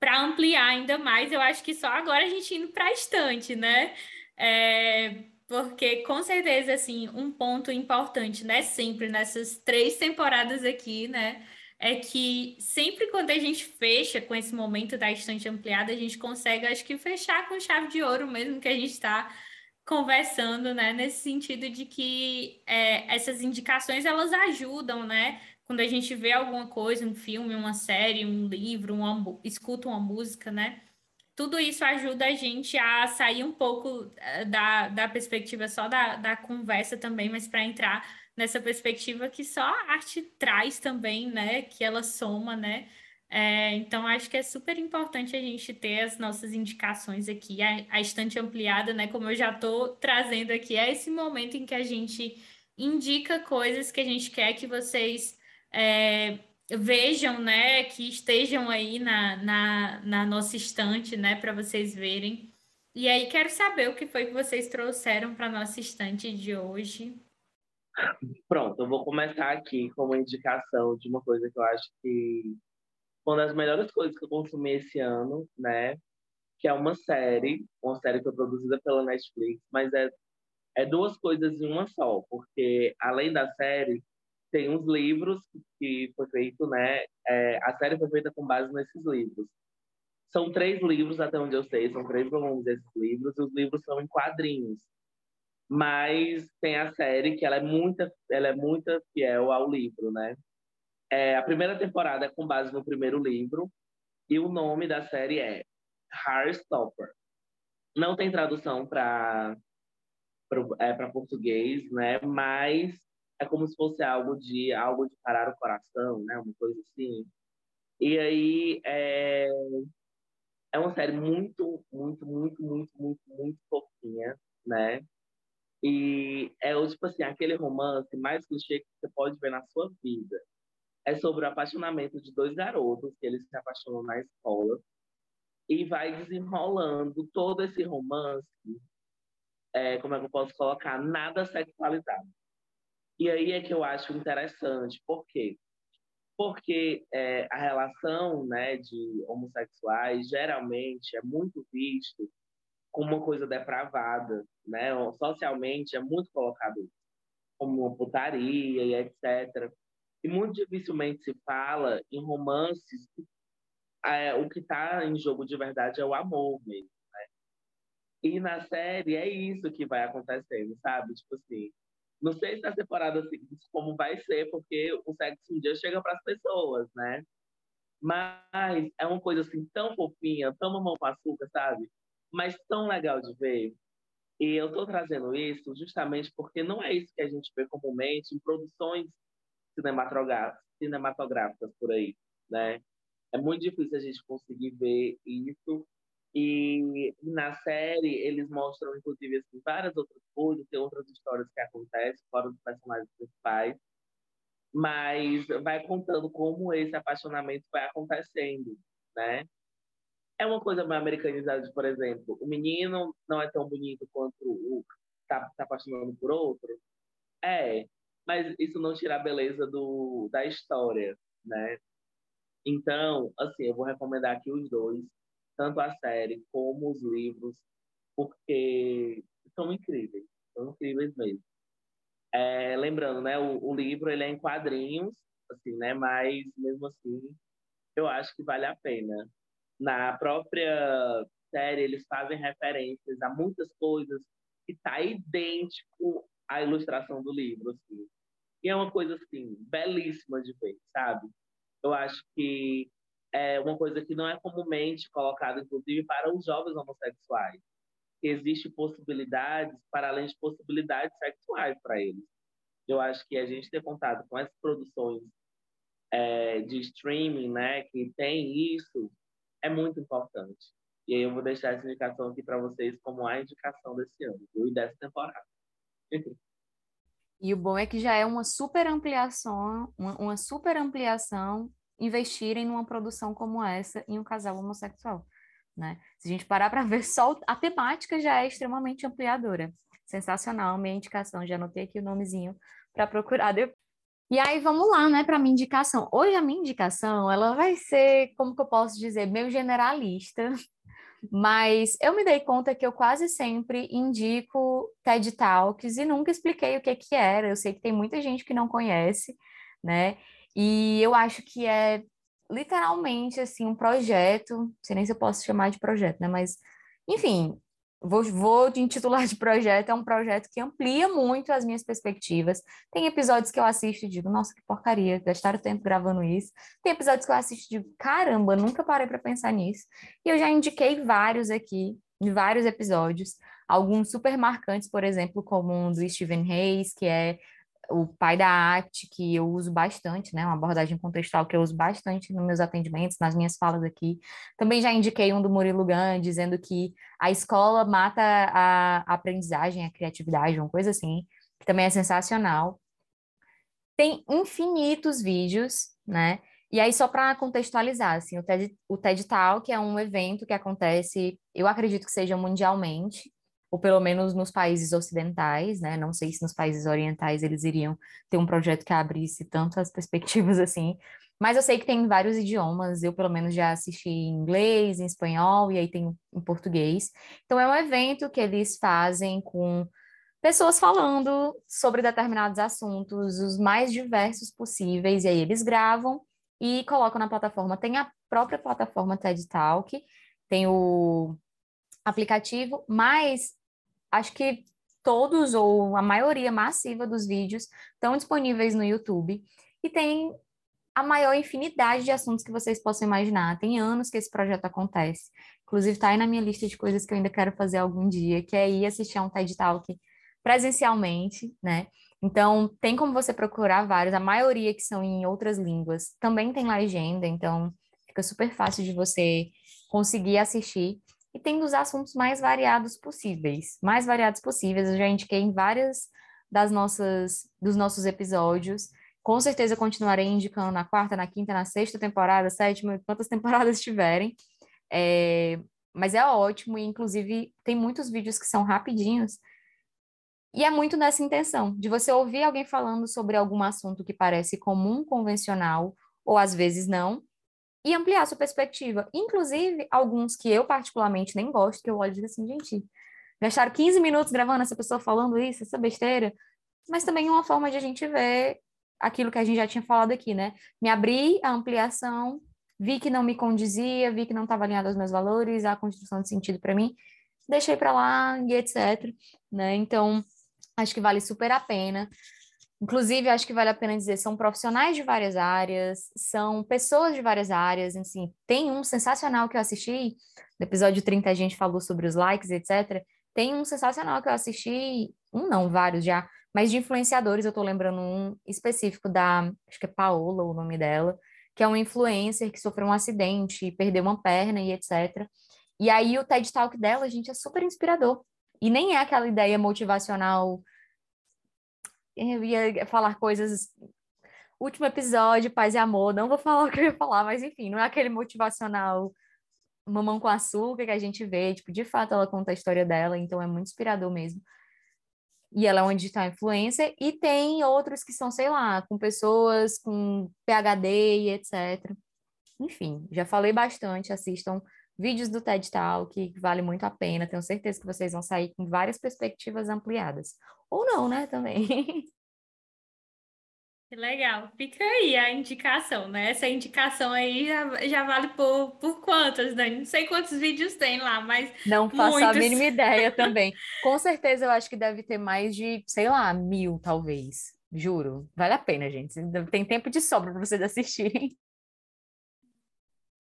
S1: Para ampliar ainda mais, eu acho que só agora a gente indo para a estante, né? É, porque com certeza, assim, um ponto importante, né? Sempre nessas três temporadas aqui, né? é que sempre quando a gente fecha com esse momento da estante ampliada, a gente consegue, acho que, fechar com chave de ouro mesmo que a gente está conversando, né? Nesse sentido de que é, essas indicações elas ajudam, né? Quando a gente vê alguma coisa, um filme, uma série, um livro, uma, escuta uma música, né? Tudo isso ajuda a gente a sair um pouco eh, da, da perspectiva só da, da conversa também, mas para entrar nessa perspectiva que só a arte traz também, né? Que ela soma, né? É, então, acho que é super importante a gente ter as nossas indicações aqui, a, a estante ampliada, né? Como eu já estou trazendo aqui, é esse momento em que a gente indica coisas que a gente quer que vocês é, vejam, né? Que estejam aí na, na, na nossa estante, né? Para vocês verem. E aí, quero saber o que foi que vocês trouxeram para a nossa estante de hoje.
S2: Pronto, eu vou começar aqui com uma indicação de uma coisa que eu acho que uma das melhores coisas que eu consumi esse ano, né? Que é uma série, uma série que foi produzida pela Netflix, mas é, é duas coisas em uma só, porque além da série, tem uns livros que foi feito, né? É, a série foi feita com base nesses livros. São três livros, até onde eu sei, são três volumes desses livros, e os livros são em quadrinhos mas tem a série que ela é muito, ela é muito fiel ao livro, né? É, a primeira temporada é com base no primeiro livro e o nome da série é Heartstopper. Não tem tradução para é, para português, né? Mas é como se fosse algo de algo de parar o coração, né? Uma coisa assim. E aí é, é uma série muito, muito, muito, muito, muito, muito fofinha, né? E é, tipo assim, aquele romance mais clichê que você pode ver na sua vida. É sobre o apaixonamento de dois garotos, que eles se apaixonam na escola. E vai desenrolando todo esse romance, é, como é que eu posso colocar? Nada sexualizado. E aí é que eu acho interessante. Por quê? Porque é, a relação né, de homossexuais geralmente é muito visto como uma coisa depravada, né? Socialmente é muito colocado como uma putaria e etc. E muito dificilmente se fala em romances. É, o que está em jogo de verdade é o amor mesmo, né? E na série é isso que vai acontecendo, sabe? Tipo assim, não sei se a temporada seguinte como vai ser, porque o sexo um dia chega para as pessoas, né? Mas é uma coisa assim tão fofinha, tão mamão com açúcar, sabe? mas tão legal de ver. E eu estou trazendo isso justamente porque não é isso que a gente vê comumente em produções cinematográficas, por aí, né? É muito difícil a gente conseguir ver isso. E na série eles mostram, inclusive, assim, várias outras coisas, tem outras histórias que acontecem fora dos personagens principais, mas vai contando como esse apaixonamento vai acontecendo, né? é uma coisa mais americanizada, por exemplo, o menino não é tão bonito quanto o tá, tá apaixonando por outro. É, mas isso não tira a beleza do, da história, né? Então, assim, eu vou recomendar aqui os dois, tanto a série como os livros, porque são incríveis, são incríveis mesmo. É, lembrando, né, o, o livro ele é em quadrinhos, assim, né, mas mesmo assim, eu acho que vale a pena na própria série eles fazem referências a muitas coisas que tá idêntico à ilustração do livro, assim. E é uma coisa assim belíssima de ver, sabe? Eu acho que é uma coisa que não é comumente colocada, inclusive, para os jovens homossexuais. Existe possibilidades para além de possibilidades sexuais para eles. Eu acho que a gente ter contato com essas produções é, de streaming, né, que tem isso, é muito importante. E aí eu vou deixar essa indicação aqui para vocês como a indicação desse ano, e dessa temporada.
S3: E o bom é que já é uma super ampliação, uma, uma super ampliação investirem numa produção como essa em um casal homossexual, né? Se a gente parar para ver só a temática já é extremamente ampliadora. Sensacional, minha indicação, já anotei aqui o nomezinho para procurar depois. E aí vamos lá, né, para minha indicação. Hoje a minha indicação, ela vai ser, como que eu posso dizer, meio generalista, mas eu me dei conta que eu quase sempre indico TED Talks e nunca expliquei o que que era. Eu sei que tem muita gente que não conhece, né? E eu acho que é literalmente assim um projeto, não sei nem se eu posso chamar de projeto, né? Mas, enfim, vou, vou intitular de projeto, é um projeto que amplia muito as minhas perspectivas. Tem episódios que eu assisto e digo, nossa, que porcaria, gastaram tempo gravando isso. Tem episódios que eu assisto e digo, caramba, nunca parei para pensar nisso. E eu já indiquei vários aqui, em vários episódios, alguns super marcantes, por exemplo, como um do Stephen Hayes, que é o pai da ACT, que eu uso bastante, né? Uma abordagem contextual que eu uso bastante nos meus atendimentos, nas minhas falas aqui. Também já indiquei um do Murilo Gun, dizendo que a escola mata a aprendizagem, a criatividade, uma coisa assim, que também é sensacional. Tem infinitos vídeos, né? E aí, só para contextualizar, assim, o TED, o TED Talk é um evento que acontece, eu acredito que seja mundialmente, ou pelo menos nos países ocidentais, né? Não sei se nos países orientais eles iriam ter um projeto que abrisse tantas perspectivas assim, mas eu sei que tem vários idiomas, eu pelo menos já assisti em inglês, em espanhol e aí tem em português. Então é um evento que eles fazem com pessoas falando sobre determinados assuntos, os mais diversos possíveis, e aí eles gravam e colocam na plataforma. Tem a própria plataforma TED Talk, tem o aplicativo, mas acho que todos ou a maioria massiva dos vídeos estão disponíveis no YouTube e tem a maior infinidade de assuntos que vocês possam imaginar. Tem anos que esse projeto acontece. Inclusive, está aí na minha lista de coisas que eu ainda quero fazer algum dia, que é ir assistir a um TED Talk presencialmente, né? Então, tem como você procurar vários, a maioria que são em outras línguas. Também tem legenda, então fica super fácil de você conseguir assistir e tem dos assuntos mais variados possíveis, mais variados possíveis. Eu já indiquei em várias das nossas dos nossos episódios. Com certeza continuarei indicando na quarta, na quinta, na sexta temporada, sétima, quantas temporadas tiverem. É, mas é ótimo e inclusive tem muitos vídeos que são rapidinhos. E é muito nessa intenção de você ouvir alguém falando sobre algum assunto que parece comum, convencional, ou às vezes não, e ampliar sua perspectiva. Inclusive, alguns que eu particularmente nem gosto, que eu olho e digo assim, gente, gastaram 15 minutos gravando essa pessoa falando isso, essa besteira, mas também uma forma de a gente ver aquilo que a gente já tinha falado aqui, né? Me abrir a ampliação, vi que não me condizia, vi que não estava alinhado aos meus valores, a construção de sentido para mim, deixei para lá e etc, né? Então, acho que vale super a pena. Inclusive, acho que vale a pena dizer, são profissionais de várias áreas, são pessoas de várias áreas, assim, tem um sensacional que eu assisti, no episódio 30 a gente falou sobre os likes, etc. Tem um sensacional que eu assisti, um não, vários já, mas de influenciadores, eu tô lembrando um específico da, acho que é Paola o nome dela, que é uma influencer que sofreu um acidente, perdeu uma perna e etc. E aí o TED Talk dela, gente, é super inspirador. E nem é aquela ideia motivacional eu ia falar coisas. Último episódio, paz e amor. Não vou falar o que eu ia falar, mas enfim, não é aquele motivacional mamão com açúcar que a gente vê. Tipo, de fato, ela conta a história dela, então é muito inspirador mesmo. E ela é uma digital influencer. E tem outros que são, sei lá, com pessoas com PHD e etc. Enfim, já falei bastante. Assistam vídeos do TED Talk, que vale muito a pena. Tenho certeza que vocês vão sair com várias perspectivas ampliadas. Ou não, né, também.
S1: Que legal. Fica aí a indicação, né? Essa indicação aí já, já vale por, por quantas, né? Não sei quantos vídeos tem lá, mas.
S3: Não faço muitos. a mínima ideia também. Com certeza eu acho que deve ter mais de, sei lá, mil, talvez. Juro. Vale a pena, gente. Tem tempo de sobra para vocês assistirem.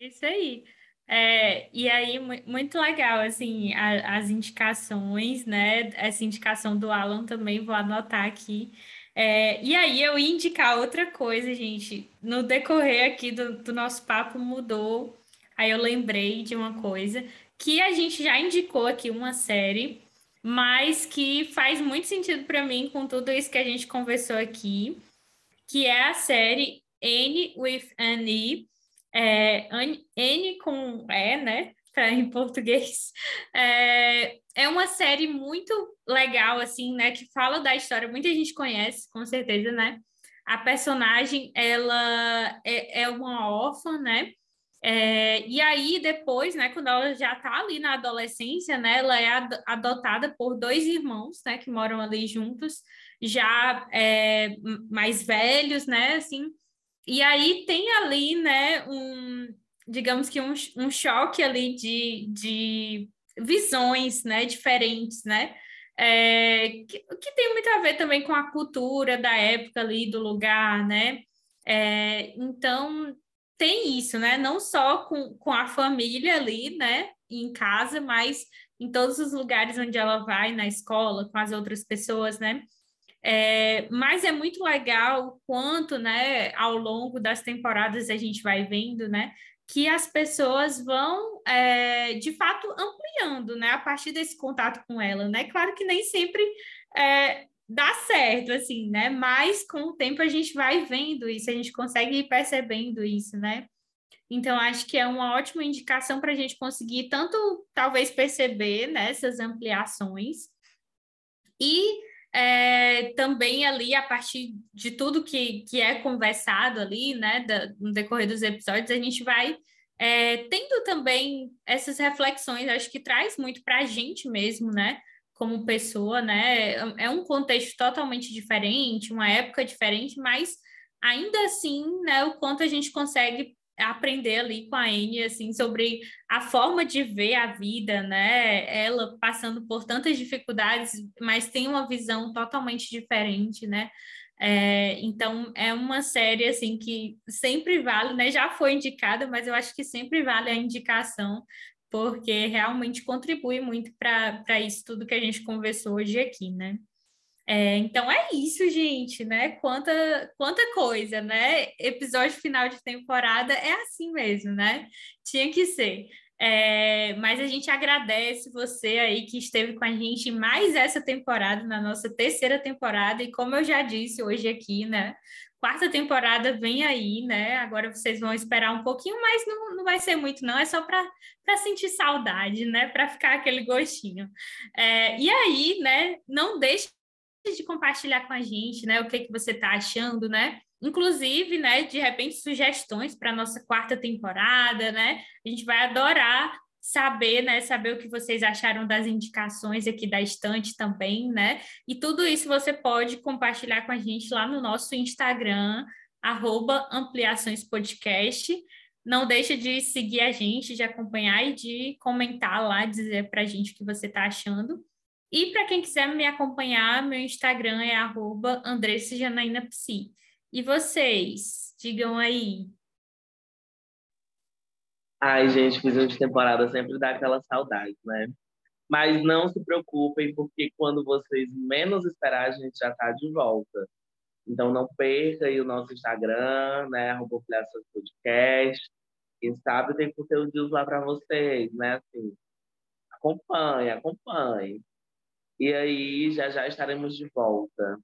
S1: Isso aí. É, e aí, muito legal, assim, a, as indicações, né? Essa indicação do Alan também, vou anotar aqui. É, e aí, eu ia indicar outra coisa, gente. No decorrer aqui do, do nosso papo mudou. Aí eu lembrei de uma coisa que a gente já indicou aqui uma série, mas que faz muito sentido para mim com tudo isso que a gente conversou aqui, que é a série N with an E é, N com E, né? Pra, em português. É, é uma série muito legal, assim, né? Que fala da história, muita gente conhece, com certeza, né? A personagem, ela é, é uma órfã, né? É, e aí, depois, né, quando ela já tá ali na adolescência, né, ela é adotada por dois irmãos, né, que moram ali juntos, já é, mais velhos, né, assim, e aí tem ali, né, um, digamos que um, um choque ali de, de visões, né, diferentes, né, é, que, que, tem muito a ver também com a cultura da época ali, do lugar, né, é, então tem isso, né, não só com, com a família ali, né, em casa, mas em todos os lugares onde ela vai, na escola, com as outras pessoas, né, é, mas é muito legal o quanto, né, ao longo das temporadas a gente vai vendo, né, que as pessoas vão, é, de fato, ampliando, né, a partir desse contato com ela, né? Claro que nem sempre é, dá certo, assim, né? Mas com o tempo a gente vai vendo isso, a gente consegue ir percebendo isso, né? Então, acho que é uma ótima indicação para a gente conseguir tanto, talvez, perceber né, essas ampliações e é, também ali, a partir de tudo que, que é conversado ali, né, da, no decorrer dos episódios, a gente vai é, tendo também essas reflexões, acho que traz muito para a gente mesmo, né, como pessoa, né, é um contexto totalmente diferente, uma época diferente, mas ainda assim, né, o quanto a gente consegue aprender ali com a Anne, assim, sobre a forma de ver a vida, né? Ela passando por tantas dificuldades, mas tem uma visão totalmente diferente, né? É, então, é uma série, assim, que sempre vale, né? Já foi indicada, mas eu acho que sempre vale a indicação, porque realmente contribui muito para isso tudo que a gente conversou hoje aqui, né? É, então é isso, gente, né? Quanta, quanta coisa, né? Episódio final de temporada é assim mesmo, né? Tinha que ser. É, mas a gente agradece você aí que esteve com a gente mais essa temporada, na nossa terceira temporada, e como eu já disse hoje aqui, né? Quarta temporada vem aí, né? Agora vocês vão esperar um pouquinho, mas não, não vai ser muito, não. É só para sentir saudade, né? Para ficar aquele gostinho. É, e aí, né? Não deixe de compartilhar com a gente, né? O que, que você está achando, né? Inclusive, né, de repente, sugestões para a nossa quarta temporada, né? A gente vai adorar saber, né, saber o que vocês acharam das indicações aqui da estante também, né? E tudo isso você pode compartilhar com a gente lá no nosso Instagram, arroba Ampliações Podcast. Não deixa de seguir a gente, de acompanhar e de comentar lá, dizer para a gente o que você está achando. E para quem quiser me acompanhar, meu Instagram é arroba Psi. E vocês? Digam aí.
S2: Ai, gente, fim de temporada sempre dá aquela saudade, né? Mas não se preocupem, porque quando vocês menos esperar, a gente já está de volta. Então não perca aí o nosso Instagram, né? Arroba Podcast. Quem sabe tem conteúdos lá para vocês, né? Assim, acompanhe, acompanhe. E aí já já estaremos de volta.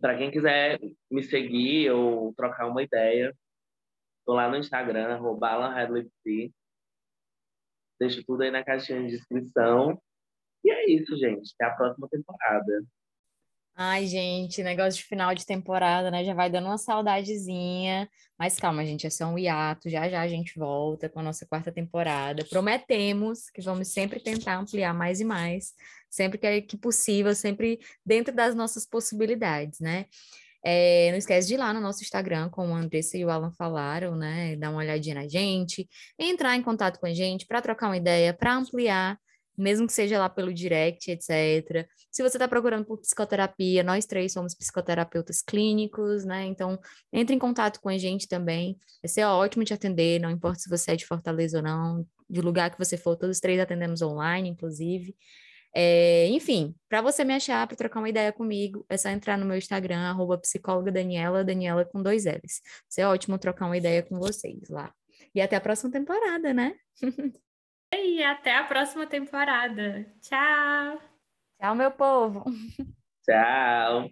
S2: Para quem quiser me seguir ou trocar uma ideia, estou lá no Instagram, arroba Deixo tudo aí na caixinha de descrição. E é isso, gente. Até a próxima temporada.
S3: Ai, gente, negócio de final de temporada, né? Já vai dando uma saudadezinha. Mas calma, gente, é só um hiato. Já já a gente volta com a nossa quarta temporada. Prometemos que vamos sempre tentar ampliar mais e mais, sempre que, é, que possível, sempre dentro das nossas possibilidades, né? É, não esquece de ir lá no nosso Instagram, como a Andressa e o Alan falaram, né? Dar uma olhadinha na gente, entrar em contato com a gente para trocar uma ideia, para ampliar mesmo que seja lá pelo direct, etc. Se você está procurando por psicoterapia, nós três somos psicoterapeutas clínicos, né? Então, entre em contato com a gente também. Vai ser ótimo te atender, não importa se você é de Fortaleza ou não, de lugar que você for, todos três atendemos online, inclusive. É, enfim, para você me achar, para trocar uma ideia comigo, é só entrar no meu Instagram, arroba psicóloga Daniela, Daniela com dois L's. Vai ser ótimo trocar uma ideia com vocês lá. E até a próxima temporada, né?
S1: E até a próxima temporada. Tchau.
S3: Tchau, meu povo.
S2: Tchau.